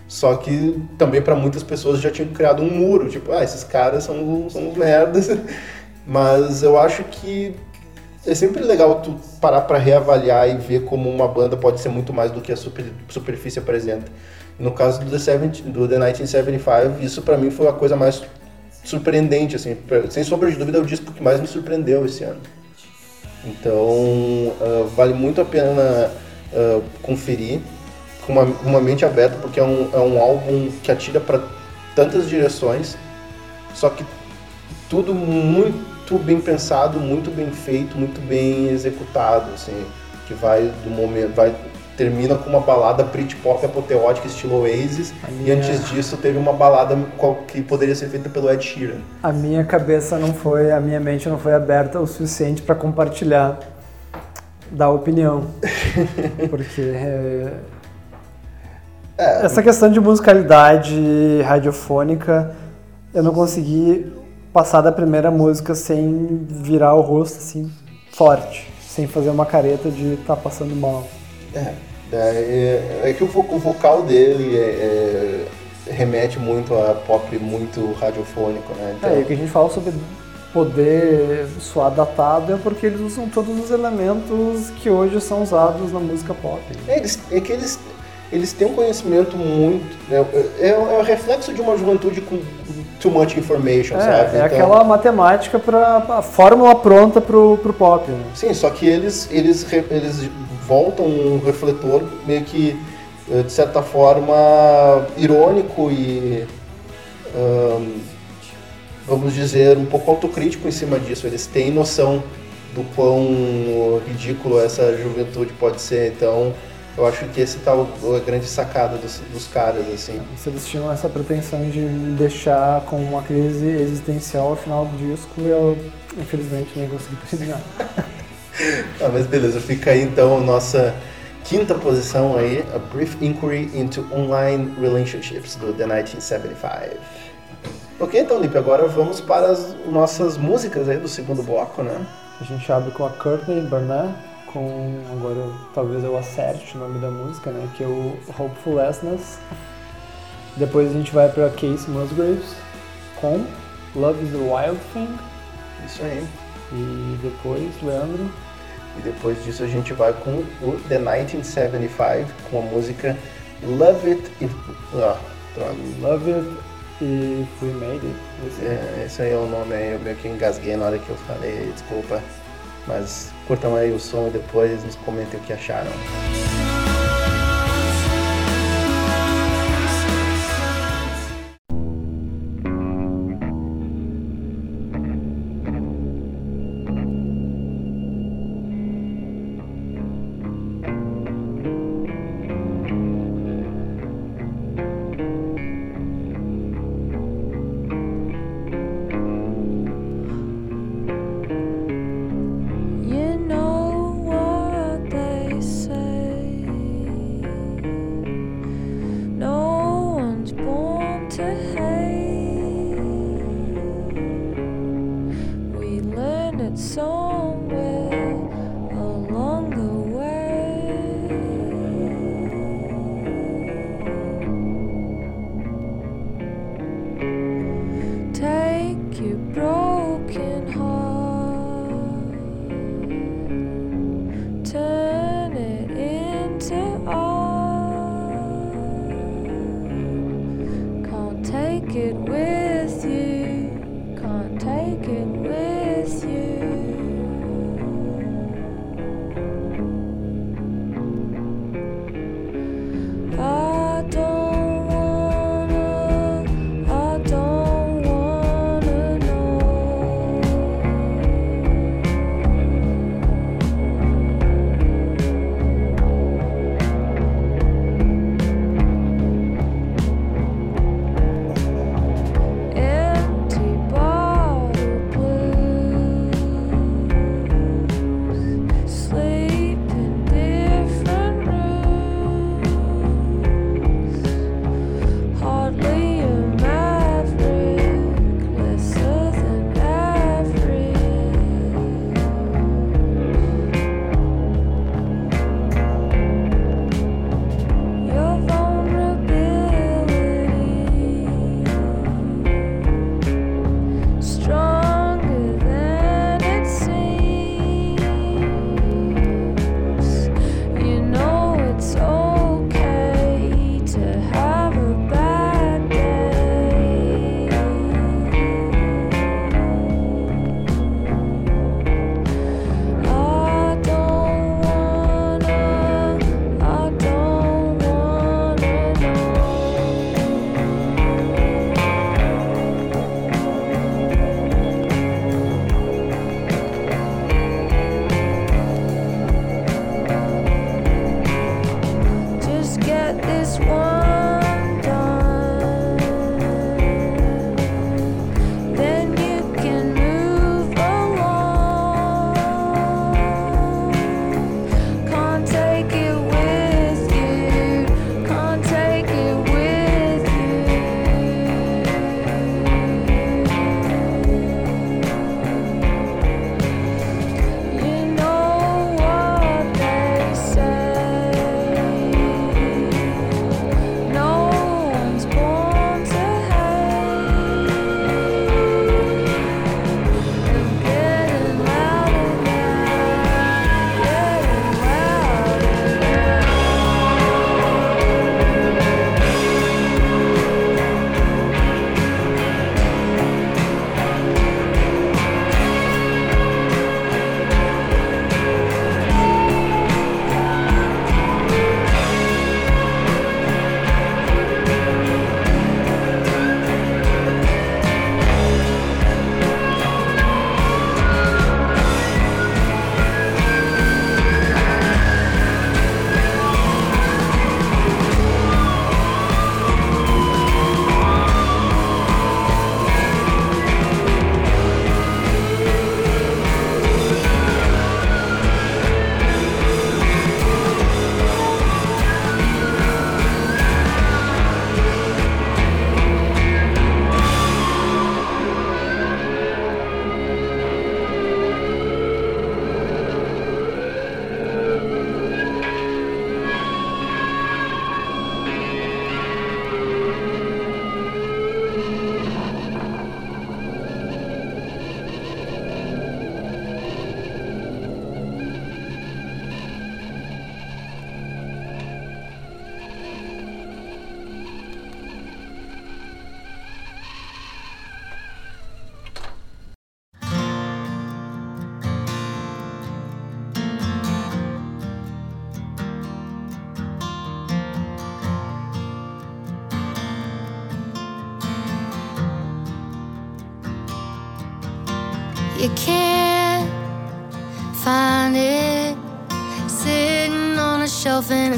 Só que também para muitas pessoas já tinham criado um muro, tipo, ah, esses caras são, são uns merdas. (laughs) Mas eu acho que é sempre legal tu parar para reavaliar e ver como uma banda pode ser muito mais do que a super, superfície apresenta. No caso do The, 70, do The 1975, isso para mim foi a coisa mais surpreendente, assim, sem sombra de dúvida é o disco que mais me surpreendeu esse ano. Então, ah, vale muito a pena ah, conferir com uma, uma mente aberta, porque é um, é um álbum que atira para tantas direções, só que tudo muito bem pensado, muito bem feito, muito bem executado, assim, que vai do momento, vai termina com uma balada Britpop apoteótica estilo Oasis, A e minha- antes disso teve uma balada que poderia ser feita pelo Ed Sheeran. A minha cabeça não foi, a minha mente não foi aberta o suficiente para compartilhar da opinião. (laughs) Porque é, É, essa questão de musicalidade radiofônica, eu não consegui passar da primeira música sem virar o rosto assim forte, sem fazer uma careta de estar passando mal. É, é, é que o, vo- o vocal dele é- é- remete muito a pop muito radiofônico, né? Então, É, e o que a gente fala sobre poder soar datado é porque eles usam todos os elementos que hoje são usados na música pop. é, eles, é que eles, eles têm um conhecimento muito. né, É, é o reflexo de uma juventude com too much information, É, sabe? é Então, aquela matemática para a fórmula pronta pro, pro pop. Né? Sim, só que eles, eles, eles voltam um refletor meio que, eh, de certa forma, irônico e, ahn, vamos dizer, um pouco autocrítico em cima disso. Eles têm noção do quão ridículo essa juventude pode ser. Então, eu acho que esse tá a grande sacada dos, dos caras, assim. Se eles tinham essa pretensão de deixar com uma crise existencial ao final do disco, eu infelizmente nem consegui terminar. (laughs) Ah, mas beleza, fica aí então a nossa quinta posição aí, A Brief Inquiry into Online Relationships, do The 1975. Ok, então, Lipe, agora vamos para as nossas músicas aí do segundo bloco, né? A gente abre com a Courtney Barnett, com agora talvez eu acerte o nome da música, né? Que é o Hopefulness. Depois a gente vai pra Case Musgraves com Love is a Wild Thing. Isso aí. E depois, Leandro, E depois disso a gente vai com o The 1975, com a música Love It If... Ah, droga. Love It If We Made. Esse É, esse aí é o nome aí, eu meio que engasguei na hora que eu falei, desculpa. Mas curtam aí o som e depois nos comentem o que acharam.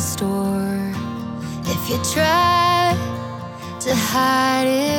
restore if you try to hide it.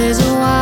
there's a why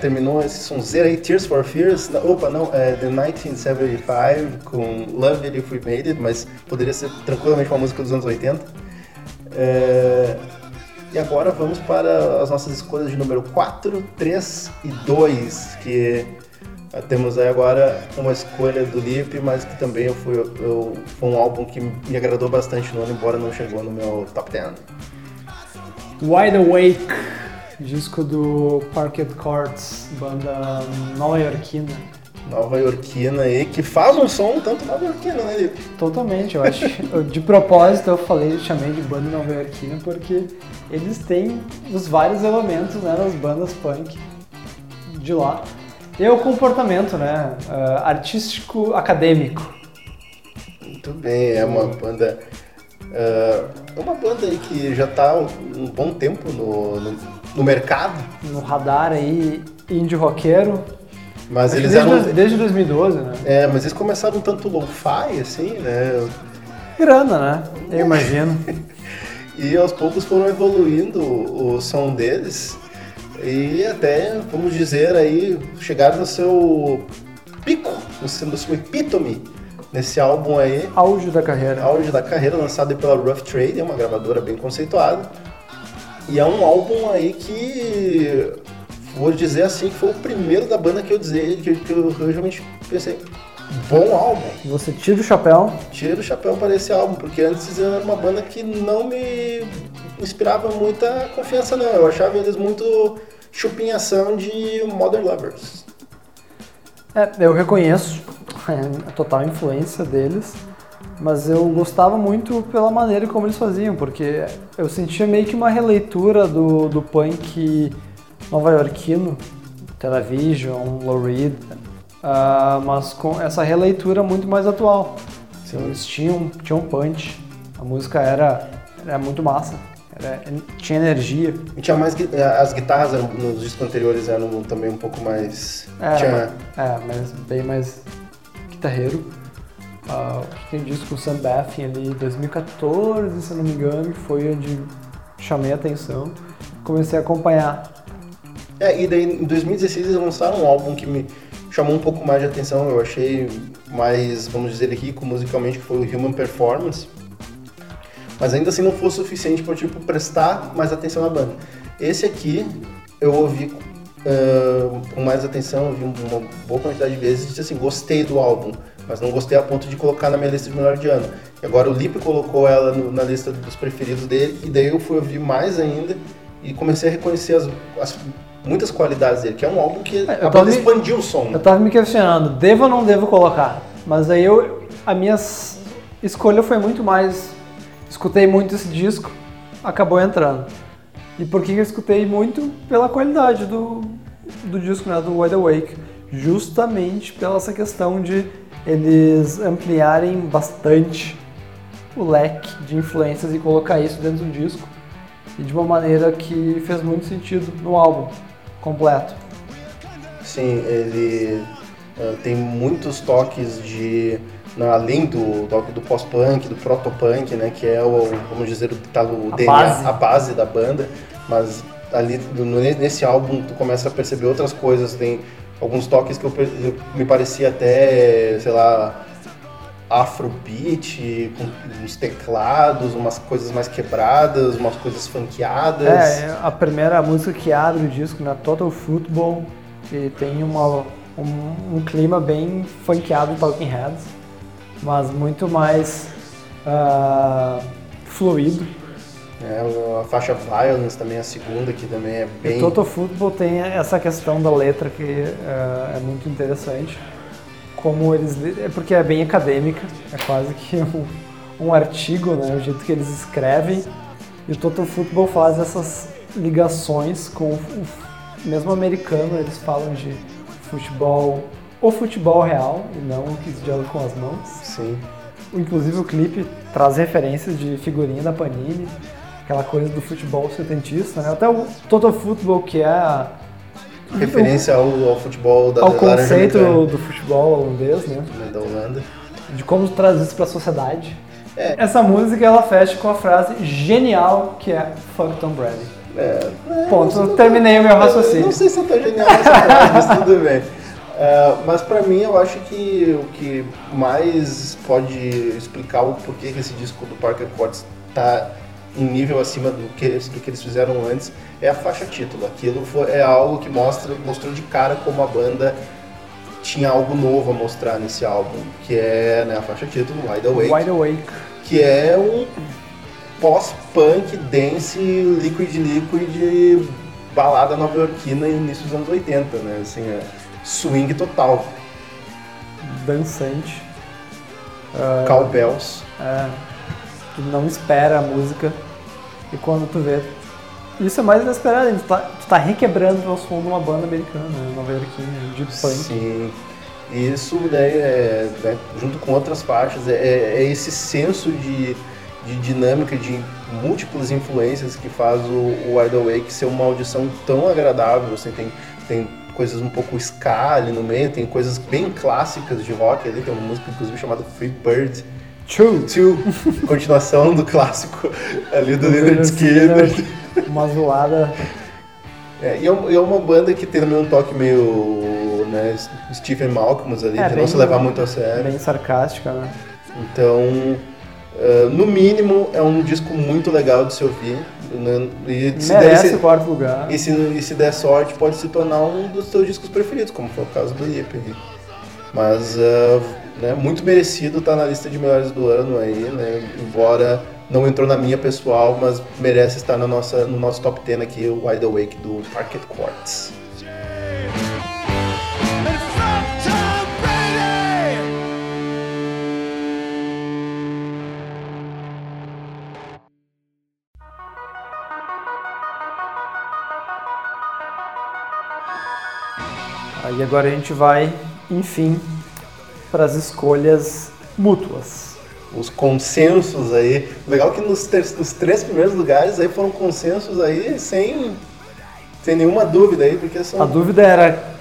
terminou esse sonzeiro aí, Tears for Fears, opa, não, é The 1975, com Love It If We Made It, mas poderia ser tranquilamente uma música dos anos 80. É, e agora vamos para as nossas escolhas de número 4, 3 e 2, que temos aí agora uma escolha do Lip, mas que também eu fui, eu, foi um álbum que me agradou bastante no ano, embora não chegou no meu top 10. Wide Awake, disco do Parquet Courts, banda nova-iorquina. Nova Yorkina aí, que faz um som um tanto nova Yorkina, né? Totalmente, eu acho. (laughs) eu- De propósito eu falei, chamei de banda nova-iorquina porque eles têm os vários elementos né, das bandas punk de lá. E o comportamento, né? ah, artístico, acadêmico. Muito bem, é uma banda. É uma banda aí que já tá um, um bom tempo no, no, no mercado, No radar aí, indie roqueiro. mas eles desde, eram. desde 2012, né? É, mas eles começaram um tanto lo-fi, assim, né? Grana, né? Eu imagino. (laughs) E aos poucos foram evoluindo o, som deles e até, vamos dizer aí, chegaram no seu pico, no seu, no seu epítome nesse álbum aí, Auge da carreira. auge da carreira, lançado pela Rough Trade, é uma gravadora bem conceituada. E é um álbum aí que, vou dizer assim, que foi o primeiro da banda que eu dizer, que, que eu realmente pensei, bom álbum. Você tira o chapéu. Tiro o chapéu para esse álbum, porque antes eu era uma banda que não me inspirava muita confiança, não. Eu achava eles muito chupinhação de Modern Lovers. É, eu reconheço (laughs) a total influência deles, mas eu gostava muito pela maneira como eles faziam, porque eu sentia meio que uma releitura do, do punk nova-iorquino, Television, Lou Reed, ah, mas com essa releitura muito mais atual. Então, eles tinham, tinham punch, a música era, era muito massa, era- tinha energia. E tinha mais. gui- As guitarras eram- nos discos anteriores eram também um pouco mais. Era, tinha, é, mas bem mais guitarreiro. Ah, tem um disco Sam Baffin ali, 2014, se não me engano, que foi onde chamei a atenção. Comecei a acompanhar. É, e daí em 2016 eles lançaram um álbum que me chamou um pouco mais de atenção, eu achei mais, vamos dizer, rico musicalmente, que foi o Human Performance. Mas ainda assim não foi suficiente para tipo, prestar mais atenção na banda. Esse aqui eu ouvi eh, com mais atenção, ouvi uma boa quantidade de vezes e disse assim, gostei do álbum, mas não gostei a ponto de colocar na minha lista de melhor de ano. E agora o Lipe colocou ela no- na lista dos preferidos dele, e daí eu fui ouvir mais ainda e comecei a reconhecer as, as muitas qualidades dele, que é um álbum que É, eu a banda me- expandiu o som. Eu tava me questionando, devo ou não devo colocar? Mas aí eu, a minha escolha foi muito mais. Escutei muito esse disco, acabou entrando. E por que eu escutei muito? Pela qualidade do, do disco, né, do Wide Awake. Justamente pela essa questão de eles ampliarem bastante o leque de influências e colocar isso dentro do disco. E de uma maneira que fez muito sentido no álbum completo. Sim, ele eh, tem muitos toques de. além do toque do pós-punk, do proto-punk, né? Que é o, vamos dizer, o, tá o A DNA, base. a base da banda. Mas ali no- nesse álbum tu começa a perceber outras coisas. Tem alguns toques que eu, eu- me parecia até, sei lá, afrobeat, com uns teclados, umas coisas mais quebradas, umas coisas funkeadas. É, a primeira música que abre o disco, né? Total Football, e tem uma, um, um clima bem funkeado de Talking Heads, mas muito mais ah, fluido. É, a faixa Violence também, a segunda, que também é bem. Total Football tem essa questão da letra que ah, é muito interessante. Como eles. É porque é bem acadêmica, é quase que (laughs) um, um artigo, né? O jeito que eles escrevem. E o Total Football faz essas ligações com o mesmo americano, eles falam de futebol, o futebol real, e não o que se joga com as mãos. Sim. Inclusive o clipe traz referências de figurinha da Panini, aquela coisa do futebol setentista, né? Até o Total Football, que é a, Referência ao, ao futebol da ao conceito mecânica, do futebol holandês, né? da Holanda. De como traduzir isso pra sociedade. É. Essa música ela fecha com a frase genial que é Fuck Tom Brady. É, Ponto. não- Terminei o meu eu raciocínio. Não sei se é tão genial essa frase, mas tudo bem. É, mas pra mim eu acho que o que mais pode explicar o porquê que esse disco do Parker Quartz tá em nível acima do que, do que eles fizeram antes é a faixa título. Aquilo foi, é algo que mostra, mostrou de cara como a banda tinha algo novo a mostrar nesse álbum, que é né, a faixa título, Wide Awake Wide Awake. que é um pós-punk, dance, liquid liquid, balada nova-iorquina início dos anos 80, né? Assim, é swing total, Dançante. cowbells. É, não espera a música e quando tu vê. Isso é mais inesperado, tu tá, tu tá requebrando o som de uma banda americana, né, nova iorquina, de punk. Sim. Isso daí é, né, junto com outras faixas, é, é- é esse senso de, de dinâmica, de múltiplas influências que faz o, o Wide Awake ser uma audição tão agradável. Assim, tem, tem coisas um pouco ska ali no meio, tem coisas bem clássicas de rock ali, tem uma música inclusive chamada Free Bird. Tchau! Two, (laughs) continuação do clássico ali do Leonard Skinner. Uma zoada. É, e é uma, é banda que tem também um toque meio né, Stephen Malcolm ali, É, de não se levar muito a sério. Bem sarcástica, né? Então, ah, no mínimo, é um disco muito legal de se ouvir. né, E se, der, Merece se, o quarto lugar. e, se, e se der sorte, pode se tornar um dos seus discos preferidos, como foi o caso do aí. Mas, ah, né, muito merecido estar na lista de melhores do ano aí, né? Embora não entrou na minha pessoal, mas merece estar na nossa, no nosso top 10 aqui, o Wide Awake do Parquet Quartz. Aí agora a gente vai, enfim, para as escolhas mútuas. Os consensos aí. Legal que nos, nos três primeiros lugares aí foram consensos aí sem, sem nenhuma dúvida aí, porque são. A dúvida era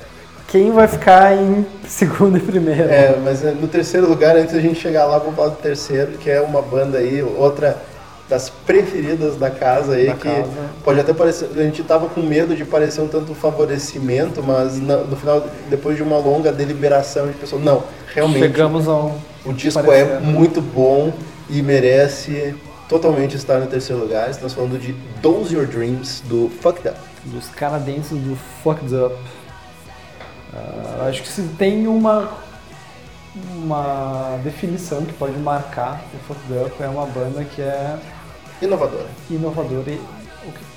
quem vai ficar em (laughs) segundo e primeiro. É, mas é, no terceiro lugar, antes da gente chegar lá, vou falar do terceiro, que é uma banda aí, outra das preferidas da casa aí, Da que casa. pode até parecer, a gente tava com medo de parecer um tanto favorecimento, mas na- no final, depois de uma longa deliberação, a gente pensou, não, realmente Chegamos a um. o disco parecer. é muito bom e merece totalmente estar no terceiro lugar. Estamos falando de Those Your Dreams, do Fucked Up. dos canadenses do Fucked Up. Ah, acho que se tem uma uma definição que pode marcar o Fucked Up é uma banda que é Inovadora, inovadora e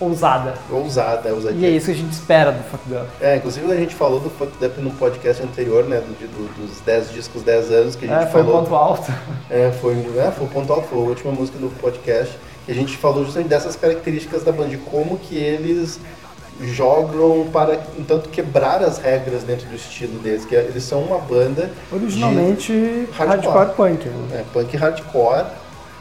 ousada. ousada, E é ousadia. isso que a gente espera do Fucked Up. É, inclusive a gente falou do Fucked Up no podcast anterior, né, do, do- dos 10 discos, 10 anos que a gente É, foi o falou. ponto alto. (laughs) É, foi, é, foi o ponto alto, foi a última música do podcast. Que a gente falou justamente dessas características da banda, de como que eles jogam para, um tanto, quebrar as regras dentro do estilo deles. Que eles são uma banda Originalmente hardcore. hardcore, punk. né? é, punk hardcore,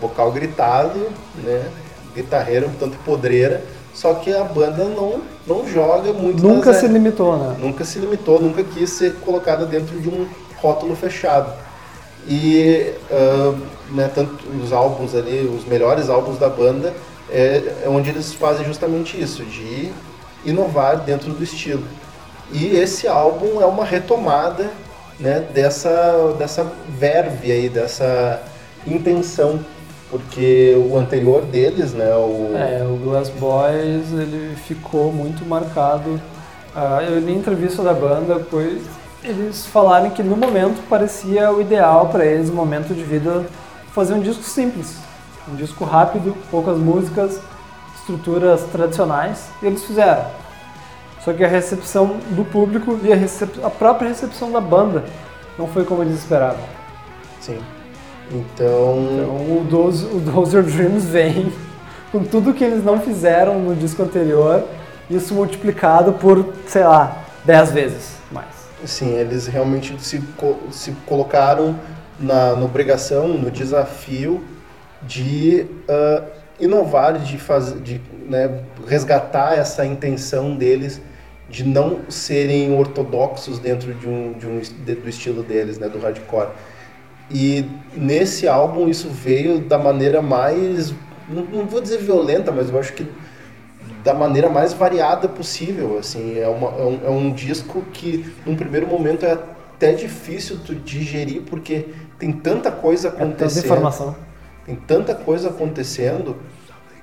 vocal gritado, né, guitarreira um tanto podreira, só que a banda não, não joga muito Nunca se re- limitou, né? nunca se limitou, nunca quis ser colocada dentro de um rótulo fechado. E ah, né, tanto os álbuns ali, os melhores álbuns da banda, é, é onde eles fazem justamente isso, de inovar dentro do estilo. E esse álbum é uma retomada né, dessa, dessa verve aí, dessa intenção, porque o anterior deles, né, o... É, o Glass Boys ele ficou muito marcado. Ah, eu li entrevista da banda, pois eles falaram que no momento parecia o ideal para eles, no momento de vida, fazer um disco simples, um disco rápido, poucas músicas, estruturas tradicionais, e eles fizeram. Só que a recepção do público e a, recep- a própria recepção da banda não foi como eles esperavam. Sim. Então, Então o Those, o Those Your (laughs) Dreams vem com tudo que eles não fizeram no disco anterior, isso multiplicado por, sei lá, 10 vezes mais. Sim, eles realmente se, se colocaram na, na obrigação, no desafio de ah, inovar, de, fazer, de né, resgatar essa intenção deles de não serem ortodoxos dentro de um, de um de- do estilo deles, né, do hardcore. E nesse álbum isso veio da maneira mais, não, não vou dizer violenta, mas eu acho que da maneira mais variada possível, assim, é, uma, é, um, é um disco que num primeiro momento é até difícil tu digerir porque tem tanta coisa É tanta acontecendo, informação. tem tanta coisa acontecendo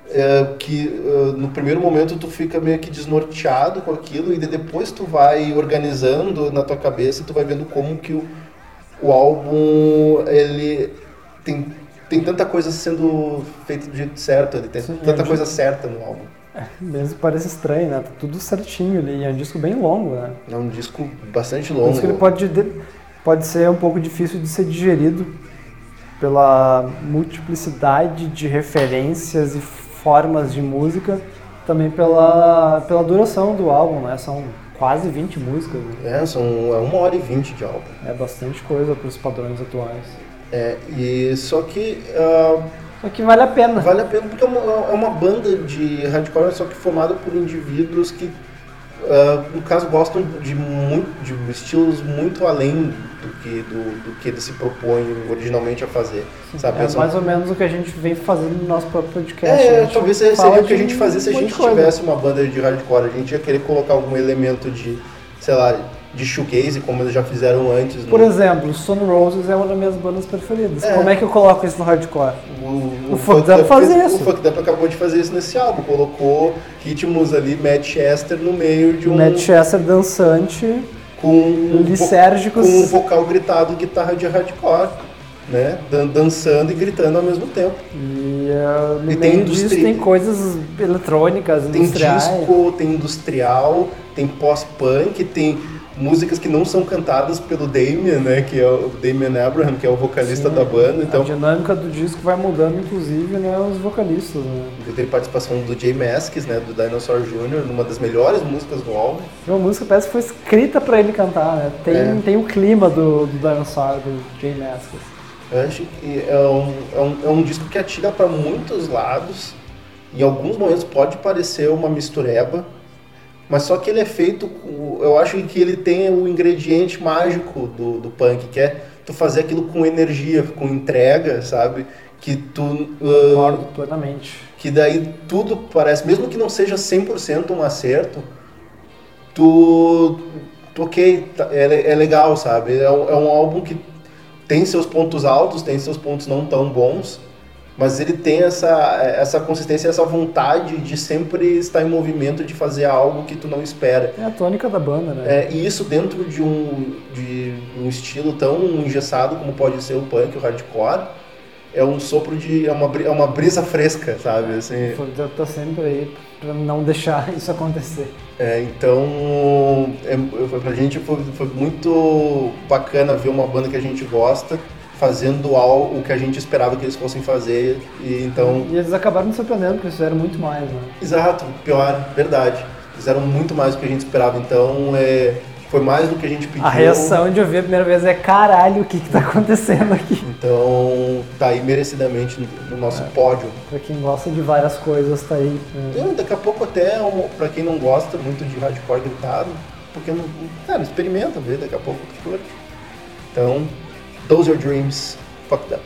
é, que é, no primeiro momento tu fica meio que desnorteado com aquilo e de- depois tu vai organizando na tua cabeça e tu vai vendo como que o, o álbum ele tem, tem tanta coisa sendo feita do jeito certo, ele tem Sim, tanta é um coisa certa no álbum. Mesmo que pareça estranho, né? Tá tudo certinho ali. É um disco bem longo, né? É um disco bastante Por longo. isso que ele pode, de- pode ser um pouco difícil de ser digerido pela multiplicidade de referências e formas de música, também pela, pela duração do álbum, né? São quase 20 músicas, né? É, são é uma hora e vinte de álbum. É bastante coisa para os padrões atuais. É, e só que ah, Só que vale a pena. vale a pena porque é uma, é uma banda de hardcore, só que formada por indivíduos que, ah, no caso, gostam de, muito, de estilos muito além do que, do, do que eles se propõem originalmente a fazer. Sabe? É mais ou menos o que a gente vem fazendo no nosso próprio podcast. É, gente talvez seria o que a gente fazia se a gente coisa. tivesse uma banda de hardcore. A gente ia querer colocar algum elemento de, sei lá, de shoegaze, como eles já fizeram antes. Por no- exemplo, Stone Roses é uma das minhas bandas preferidas. É. Como é que eu coloco isso no hardcore? O, O Fucked Up faz fez- isso. O Fucked Up acabou de fazer isso nesse álbum. Colocou ritmos ali, Manchester, no meio de um... Matt Chester dançante, com um, lisérgicos. com um vocal gritado, guitarra de hardcore. Né? Dan- dançando e gritando ao mesmo tempo. E uh, no E tem disso tem coisas eletrônicas, Tem industriais. disco, tem industrial, tem pós-punk, tem músicas que não são cantadas pelo Damien, né? Que é o Damien Abraham, que é o vocalista Sim, da banda. A Então, dinâmica do disco vai mudando, inclusive, né, os vocalistas. Né? tem participação do Jay Mascis, né? Do Dinosaur Jr., numa das melhores músicas do álbum. E uma música parece que foi escrita pra ele cantar, né? Tem, É. tem o clima do, do Dinosaur, do Jay Mascis. Eu acho que é um, é um, é um disco que atira para muitos lados. Em alguns momentos pode parecer uma mistureba, mas só que ele é feito. Eu acho que ele tem o ingrediente mágico do, do punk, que é tu fazer aquilo com energia, com entrega, sabe? Que tu. ah, Concordo plenamente. que daí tudo parece, mesmo que não seja 100% um acerto, tu, ok, tá- é, é legal, sabe? É é um álbum que tem seus pontos altos, tem seus pontos não tão bons, mas ele tem essa, essa consistência, essa vontade de sempre estar em movimento, de fazer algo que tu não espera. É a tônica da banda, né? É, e isso dentro de um, de um estilo tão engessado como pode ser o punk, o hardcore, é um sopro de. é uma, é uma brisa fresca, sabe? Assim, Eu tô sempre aí pra não deixar (laughs) isso acontecer. é, então, é, pra gente foi, foi muito bacana ver uma banda que a gente gosta fazendo algo que a gente esperava que eles fossem fazer. E então, E eles acabaram me surpreendendo, porque eles fizeram muito mais, né? exato, pior, verdade. Fizeram muito mais do que a gente esperava. Então, é, foi mais do que a gente pediu. A reação de ouvir a primeira vez é caralho, o que que tá acontecendo aqui? Então, tá aí merecidamente no, no nosso pódio. Pra quem gosta de várias coisas, tá aí. Eu, daqui a pouco até, um, pra quem não gosta muito de hardcore gritado, porque não. Cara, experimenta ver, daqui a pouco tu curte. Então, those are dreams, fucked up.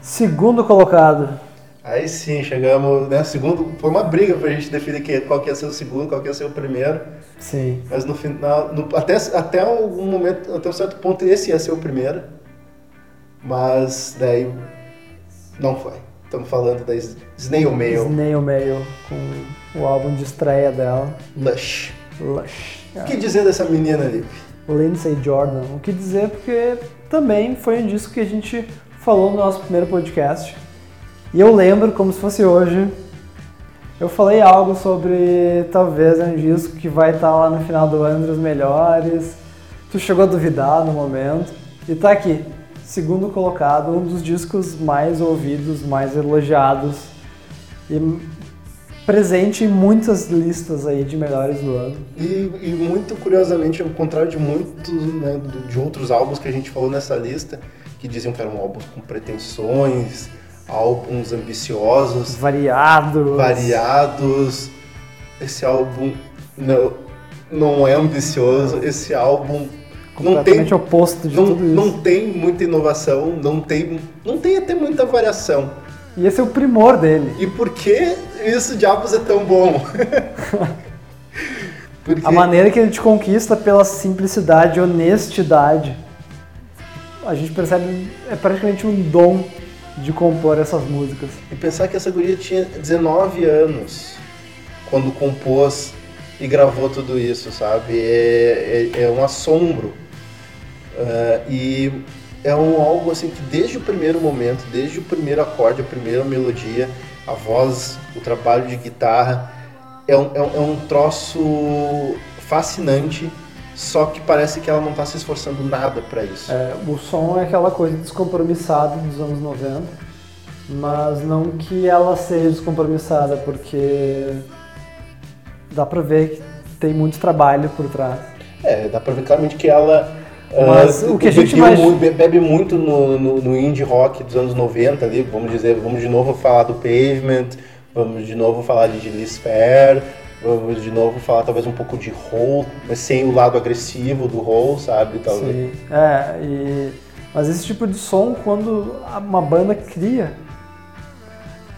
Segundo colocado. Aí sim, chegamos, né? Segundo, foi uma briga pra gente definir que, qual que ia ser o segundo, qual que ia ser o primeiro. Sim. Mas no final, no- até, até algum momento, até um certo ponto, esse ia ser o primeiro. Mas daí não foi. Estamos falando da Snail Mail, Snail Mail, com o álbum de estreia dela, Lush. Lush. O que dizer dessa menina ali? Lindsay Jordan. O que dizer, porque também foi um disco que a gente falou no nosso primeiro podcast. E eu lembro, como se fosse hoje, eu falei algo sobre talvez um disco que vai estar lá no final do ano entre os melhores. Tu chegou a duvidar no momento. E tá aqui, segundo colocado, um dos discos mais ouvidos, mais elogiados. E presente em muitas listas aí de melhores do ano. E, e muito curiosamente, ao contrário de muitos né, de outros álbuns que a gente falou nessa lista, que diziam que eram álbuns com pretensões, álbuns ambiciosos, Variado. variados. Esse álbum não, não é ambicioso. Esse álbum não tem, Completamente oposto de não, tudo isso. não tem muita inovação, não tem, não tem até muita variação. E esse é o primor dele. E por que isso diabos é tão bom? (laughs) Porque A maneira que ele te conquista pela simplicidade e honestidade. A gente percebe, é praticamente um dom de compor essas músicas. E pensar que essa guria tinha 19 anos quando compôs e gravou tudo isso, sabe? É, é, é um assombro. Ah, e é um algo assim que desde o primeiro momento, desde o primeiro acorde, a primeira melodia, a voz, o trabalho de guitarra, é um, é um, é um troço fascinante, só que parece que ela não está se esforçando nada para isso. É, o som é aquela coisa descompromissada dos anos 90, mas não que ela seja descompromissada, porque dá pra ver que tem muito trabalho por trás. É, dá pra ver claramente que ela Mas ah, o que a gente vai- muito- be- bebe muito no, no, no indie rock dos anos 90 ali, vamos dizer, vamos de novo falar do Pavement, vamos de novo falar de Gilles Fair, de novo falar talvez um pouco de Hole, mas sem o lado agressivo do Hole, sabe? Talvez. Sim. É, e... mas esse tipo de som, quando uma banda cria,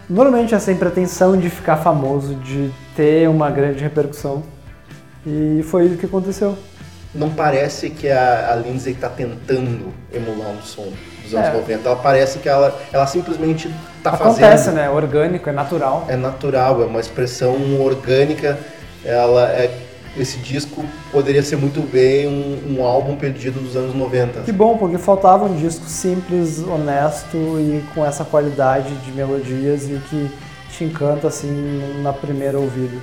normalmente é sem pretensão de ficar famoso, de ter uma grande repercussão. E foi o que aconteceu. Não parece que a, a Lindsay está tentando emular um som dos anos É. 90, ela parece que ela, ela simplesmente está fazendo. Acontece, né? Orgânico, é natural. é natural, é uma expressão orgânica. Ela é, esse disco poderia ser muito bem um, um álbum perdido dos anos 90. Que bom, porque faltava um disco simples, honesto e com essa qualidade de melodias e que te encanta assim na primeira ouvida.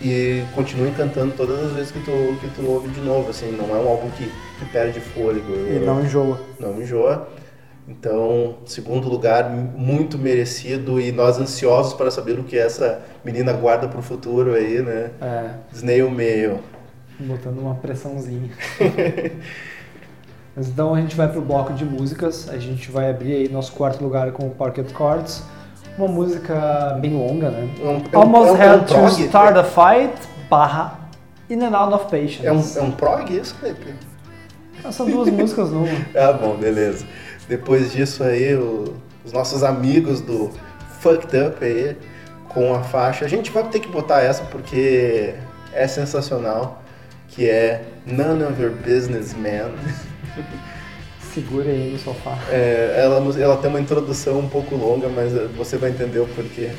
E continua encantando todas as vezes que tu, que tu ouve de novo, assim, não é um álbum que, que perde fôlego. E não enjoa. não enjoa. Então, segundo lugar, muito merecido e nós ansiosos para saber o que essa menina guarda para o futuro aí, né? É, Snail Mail. botando uma pressãozinha. Mas (laughs) então a gente vai pro bloco de músicas. A gente vai abrir aí nosso quarto lugar com o Pocket Chords. Uma música bem longa, né? É um- é um- Almost é um- é um Had to prog? Start a Fight barra In and Out of Patience. É um, é um prog isso, Felipe? São duas (laughs) músicas numa. Ah, bom, beleza. Depois disso aí, o- os nossos amigos do Fucked Up aí, com a faixa. A gente vai ter que botar essa porque é sensacional, que é None of Your Business, Man. (laughs) Segura aí no sofá. É, ela, ela tem uma introdução um pouco longa, mas você vai entender o porquê.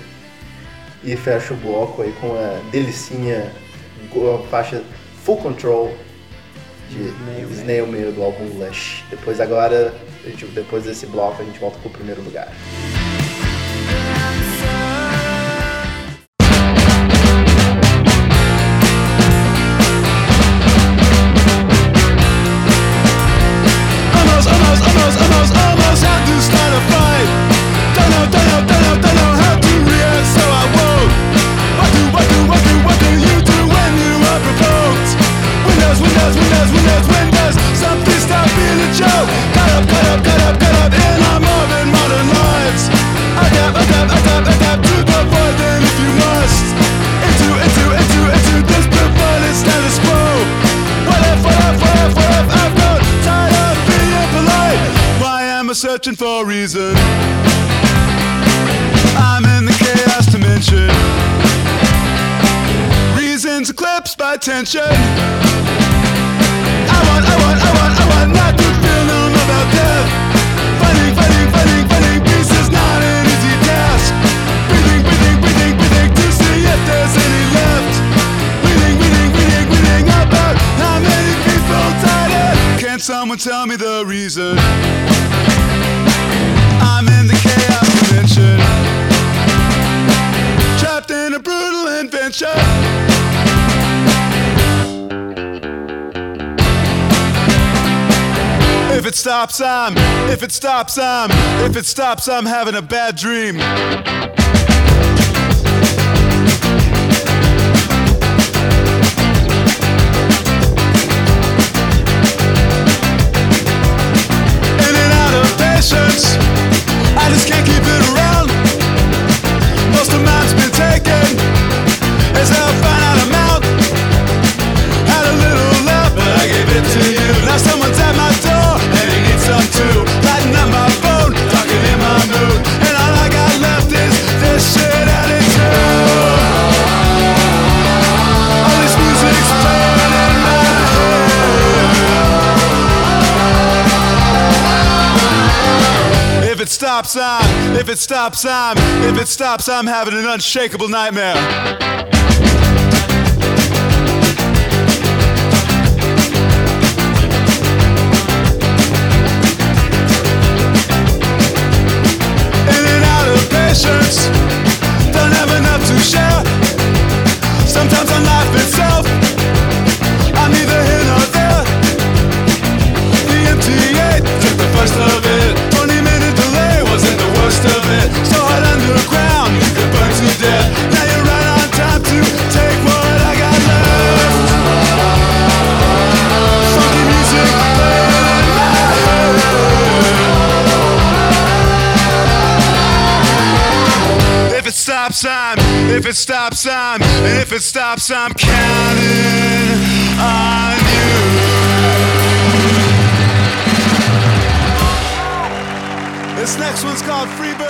E fecha o bloco aí com a delicinha, a faixa Full Control de Snail Snail, Mail do álbum Lush. Depois agora, gente- depois desse bloco, a gente volta pro primeiro lugar. Searching for a reason? I'm in the chaos dimension. Reasons eclipsed by tension. I want, I want, I want, I want not to feel numb about death. Fighting, fighting, fighting, fighting peace is not an easy task. Breathing, breathing, breathing, breathing to see if there's any left. Reading, reading, reading, reading about how many people died. and Can someone tell me the reason? it stops, I'm, if it stops, I'm, if it stops, I'm having a bad dream. Running out of patience, I just can't keep it around. Most of mine's been taken. As I find out. Stops, I'm, if it stops, I'm, if it stops, I'm having an unshakable nightmare. In and out of patience, don't have enough to share. Sometimes on life itself, I'm neither here nor there. The MTA took the first of So hot underground, you burn to death. Now you're right on to take what I got left. Funky music playing. If it stops, I'm. If it stops, I'm. If it stops, I'm counting on you. This next one's called Freebird 2.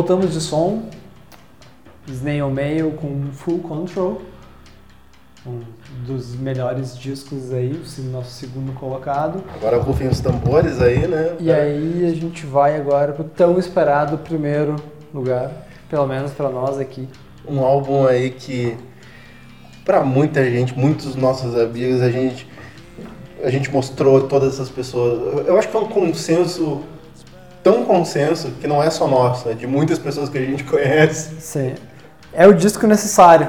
Voltamos de som. Snail Mail com Full Control. Um dos melhores discos aí, o nosso segundo colocado. Agora rufem os tambores aí, né? E aí a gente vai agora pro tão esperado primeiro lugar, pelo menos pra nós aqui. Um álbum aí que, pra muita gente, muitos nossos amigos, a gente, a gente mostrou todas essas pessoas. Eu acho que é um consenso, tão consenso, que não é só nosso, é de muitas pessoas que a gente (laughs) conhece. Sim. É o disco necessário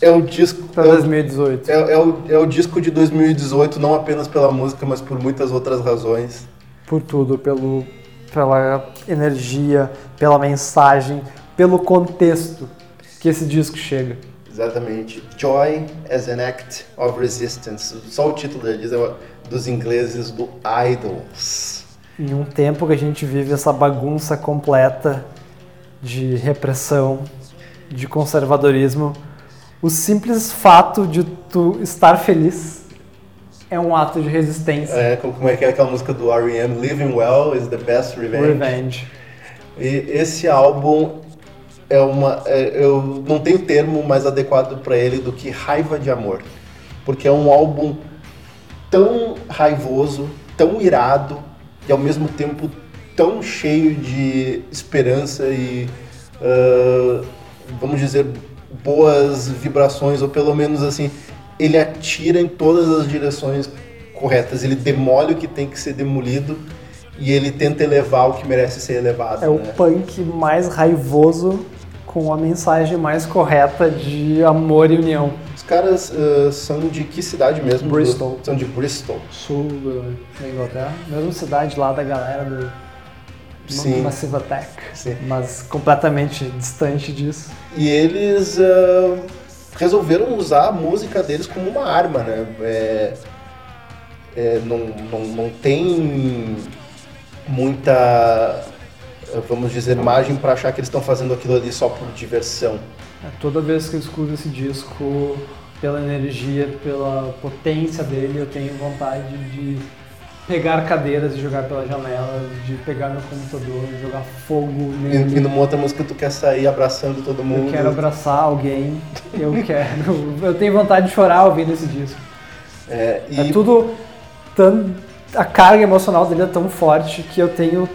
É o disco. é o- 2018. É, é o, é o disco de 2018, não apenas pela música, mas por muitas outras razões. Por tudo, pelo, pela energia, pela mensagem, pelo contexto que esse disco chega. Exatamente. Joy as an Act of Resistance. Só o título diz, é dos ingleses do Idols. Em um tempo que a gente vive essa bagunça completa de repressão, de conservadorismo, o simples fato de tu estar feliz é um ato de resistência. É, como é que é aquela música do R.E.M. Living Well is the best revenge. Revenge. E esse álbum é uma. é- eu não tenho termo mais adequado para ele do que raiva de amor. Porque é um álbum tão raivoso, tão irado e ao mesmo tempo tão cheio de esperança e. ah, vamos dizer, boas vibrações, ou pelo menos assim, ele atira em todas as direções corretas. Ele demole o que tem que ser demolido e ele tenta elevar o que merece ser elevado. É o né? punk mais raivoso com a mensagem mais correta de amor e união. Caras ah, são de que cidade mesmo? Bristol. São de Bristol. Sul da Inglaterra, mesma cidade lá da galera do Sim. Massive Attack, Sim. mas completamente distante disso. E eles ah, resolveram usar a música deles como uma arma, né? É, é, não, não, não tem muita, vamos dizer, margem para achar que eles estão fazendo aquilo ali só por diversão. É, Toda vez que eu escuto esse disco, pela energia, pela potência dele, eu tenho vontade de pegar cadeiras e jogar pela janela, de pegar meu computador e jogar fogo E, e nele. numa outra música tu quer sair abraçando todo mundo. Eu quero abraçar alguém, eu quero. Eu tenho vontade de chorar ouvindo esse disco. É, e É tudo tão. A carga emocional dele é tão forte que eu tenho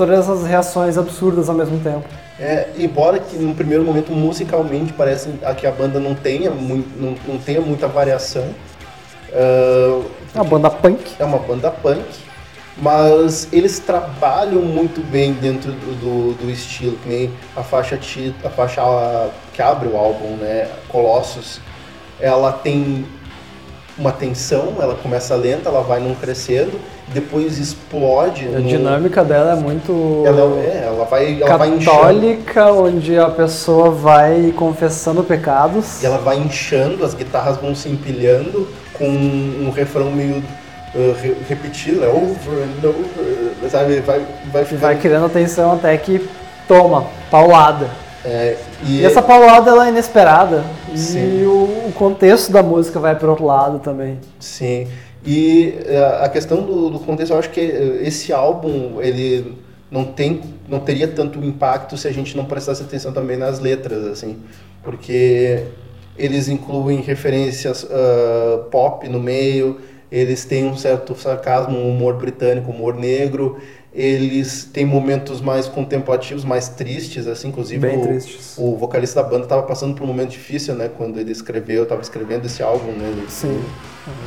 todas essas reações absurdas ao mesmo tempo. É, embora que no primeiro momento musicalmente parece que a banda não tenha, muito, não, não tenha muita variação. ah, É uma banda punk. é uma banda punk, mas eles trabalham muito bem dentro do, do, do estilo, que nem a faixa, a faixa que abre o álbum, né, Colossus, ela tem uma tensão, ela começa lenta, ela vai num crescendo, depois explode. A no- dinâmica dela é muito Ela, é, ela vai, ela vai inchando. católica, onde a pessoa vai confessando pecados. E ela vai inchando, as guitarras vão se empilhando com um refrão meio uh, re- repetido, é over and over, sabe? Vai, vai ficando. vai criando atenção até que toma, paulada. É, e E essa paulada ela é inesperada. Sim. E o, o contexto da música vai pro outro lado também. Sim. E uh, a questão do, do contexto, eu acho que uh, esse álbum, ele não tem, não teria tanto impacto se a gente não prestasse atenção também nas letras, assim, porque eles incluem referências uh, pop no meio, eles têm um certo sarcasmo, um humor britânico, humor negro, eles têm momentos mais contemplativos, mais tristes, assim, inclusive Bem o, tristes. o vocalista da banda estava passando por um momento difícil, né, quando ele escreveu, estava escrevendo esse álbum, né, ele- Sim.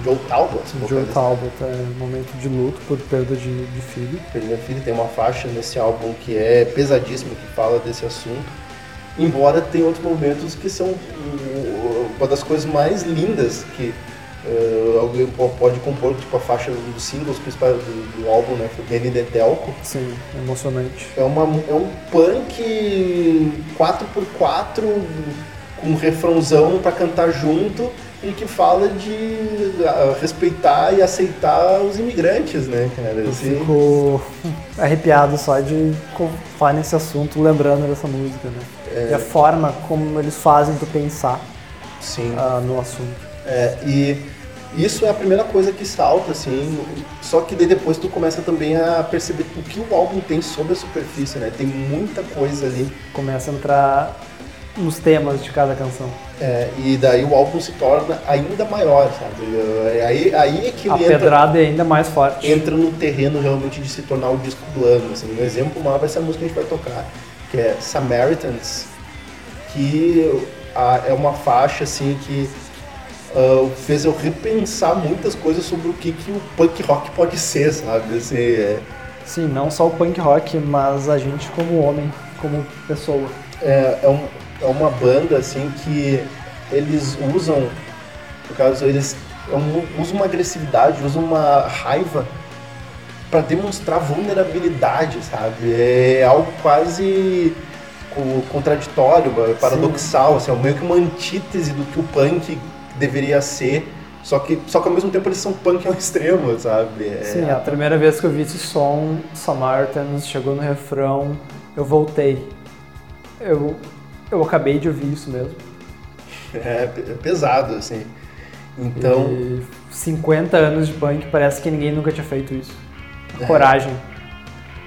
Joe Talbot, Joe. Talbot é um momento de luto por perda de, de filho. Perdeu filho tem uma faixa nesse álbum que é pesadíssima, que fala desse assunto. Embora tem outros momentos que são uma das coisas mais lindas que uh, alguém po- pode compor, tipo a faixa dos singles principais do, do álbum, né? Foi Danny Delco. Sim, emocionante. É, uma, é um punk 4x4 com um refrãozão pra cantar junto e que fala de respeitar e aceitar os imigrantes, né, cara? Eu Assim, fico (laughs) arrepiado só de falar nesse assunto, lembrando dessa música, né? E a forma como eles fazem tu pensar sim. ah, no assunto. É, e Isso é a primeira coisa que salta, assim. Só que daí depois tu começa também a perceber o que o álbum tem sobre a superfície, né? Tem muita coisa ali. Começa a entrar nos temas de cada canção. É, e daí o álbum se torna ainda maior, sabe? É, Aí, aí é que A ele entra, pedrada é ainda mais forte. entra no terreno realmente de se tornar o disco do ano. Assim. Um exemplo maior vai ser a música que a gente vai tocar, que é Samaritans, que é uma faixa assim que ah, fez eu repensar muitas coisas sobre o que, que o punk rock pode ser, sabe? Assim, é, Sim, não só o punk rock, mas a gente como homem, como pessoa. é, é, um- é uma banda assim que eles usam, no caso, eles é usam uma agressividade, usam uma raiva para demonstrar vulnerabilidade, sabe? É algo quase co- contraditório, paradoxal, assim, é meio que uma antítese do que o punk deveria ser. Só que, só que ao mesmo tempo eles são punk ao (laughs) extremo, sabe? É, Sim, a primeira vez que eu vi esse som, Samaritans, chegou no refrão, eu voltei. Eu, eu acabei de ouvir isso mesmo. (laughs) é é pesado, assim. Então, E 50 anos de punk, parece que ninguém nunca tinha feito isso. Coragem.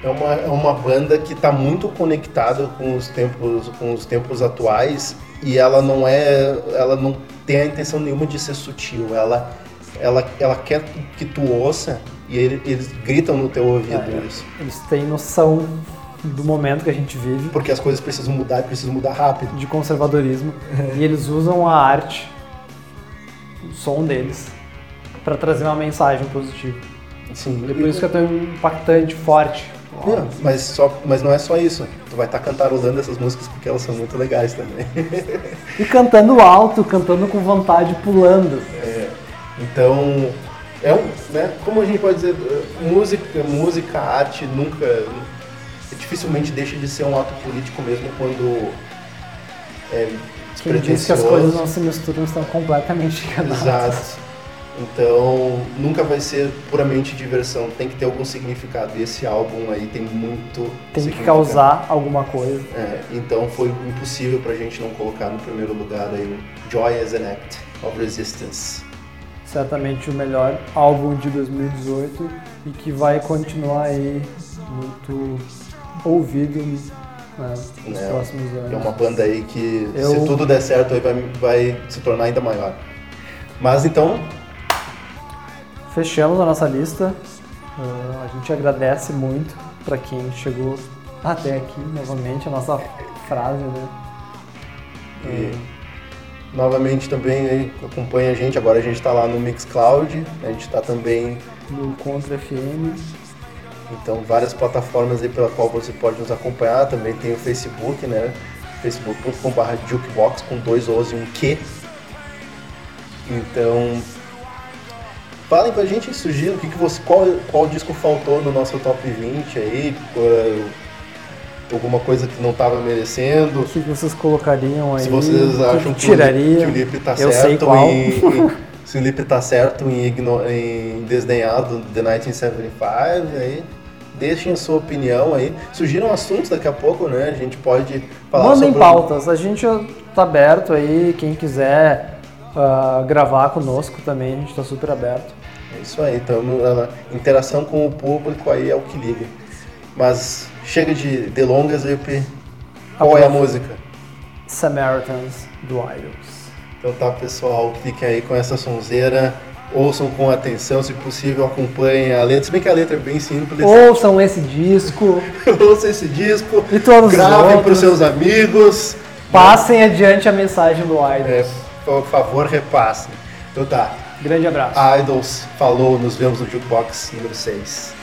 É uma, é uma banda que está muito conectada com os tempos com os tempos atuais e ela não é ela não tem a intenção nenhuma de ser sutil ela ela, ela quer que tu ouça e ele- eles gritam no teu ouvido É. isso Eles têm noção do momento que a gente vive, porque as coisas precisam mudar e precisam mudar rápido de conservadorismo, e eles usam a arte, o som deles, para trazer uma mensagem positiva. sim E por isso que é tão impactante, forte. Não, mas só mas não é só isso tu vai estar cantarolando essas músicas porque elas são muito legais também E cantando alto, cantando com vontade, pulando. Então, é um, né, como a gente pode dizer, música, música, arte nunca, dificilmente deixa de ser um ato político mesmo quando é Quem diz que as coisas não se misturam estão completamente (laughs) enganados. Exato. Então, nunca vai ser puramente diversão, tem que ter algum significado. E esse álbum aí tem muito Tem que causar alguma coisa. É, então foi impossível pra gente não colocar no primeiro lugar aí o Joy as an Act of Resistance. Certamente o melhor álbum de 2018 e que vai continuar aí muito ouvido né, nos Né, próximos anos. É uma banda aí que, Eu- se tudo der certo, aí vai, vai se tornar ainda maior. Mas então, Fechamos a nossa lista. Ah, a gente agradece muito para quem chegou até aqui novamente a nossa frase, né? e, novamente também aí, acompanha a gente. Agora a gente está lá no Mixcloud, a gente está também, No Contra FM. então, várias plataformas aí pela qual você pode nos acompanhar. Também tem o Facebook, né? facebook.com.br jukebox com dois O's e um Q. Então, falem pra gente, sugiram que, que você, qual, qual disco faltou no nosso top 20 aí, qual- alguma coisa que não tava merecendo. O que vocês colocariam aí? Se vocês acham que tiraria? que o Lipe tá Eu sei certo qual. em, em- (laughs) se o Lipe tá certo em, em desdenhar do The 1975, aí deixem a sua opinião aí. Sugiram assuntos daqui a pouco, né? A gente pode falar Mandem sobre... pautas. A gente tá aberto aí. Quem quiser ah, gravar conosco também, a gente tá super aberto. Isso aí, então a interação com o público aí é o que liga. Mas chega de delongas, Lipe. Qual é a música? Samaritans do Idols. Então tá, pessoal, fiquem aí com essa sonzeira. Ouçam com atenção, se possível, acompanhem a letra. Se bem que a letra é bem simples. Ouçam esse disco, (laughs) Ouça esse disco, E todos os gravem para os seus amigos. passem adiante a mensagem do Idols. É, por favor, repassem. Então tá, Grande abraço. Idols falou, nos vemos no Jukebox número 6.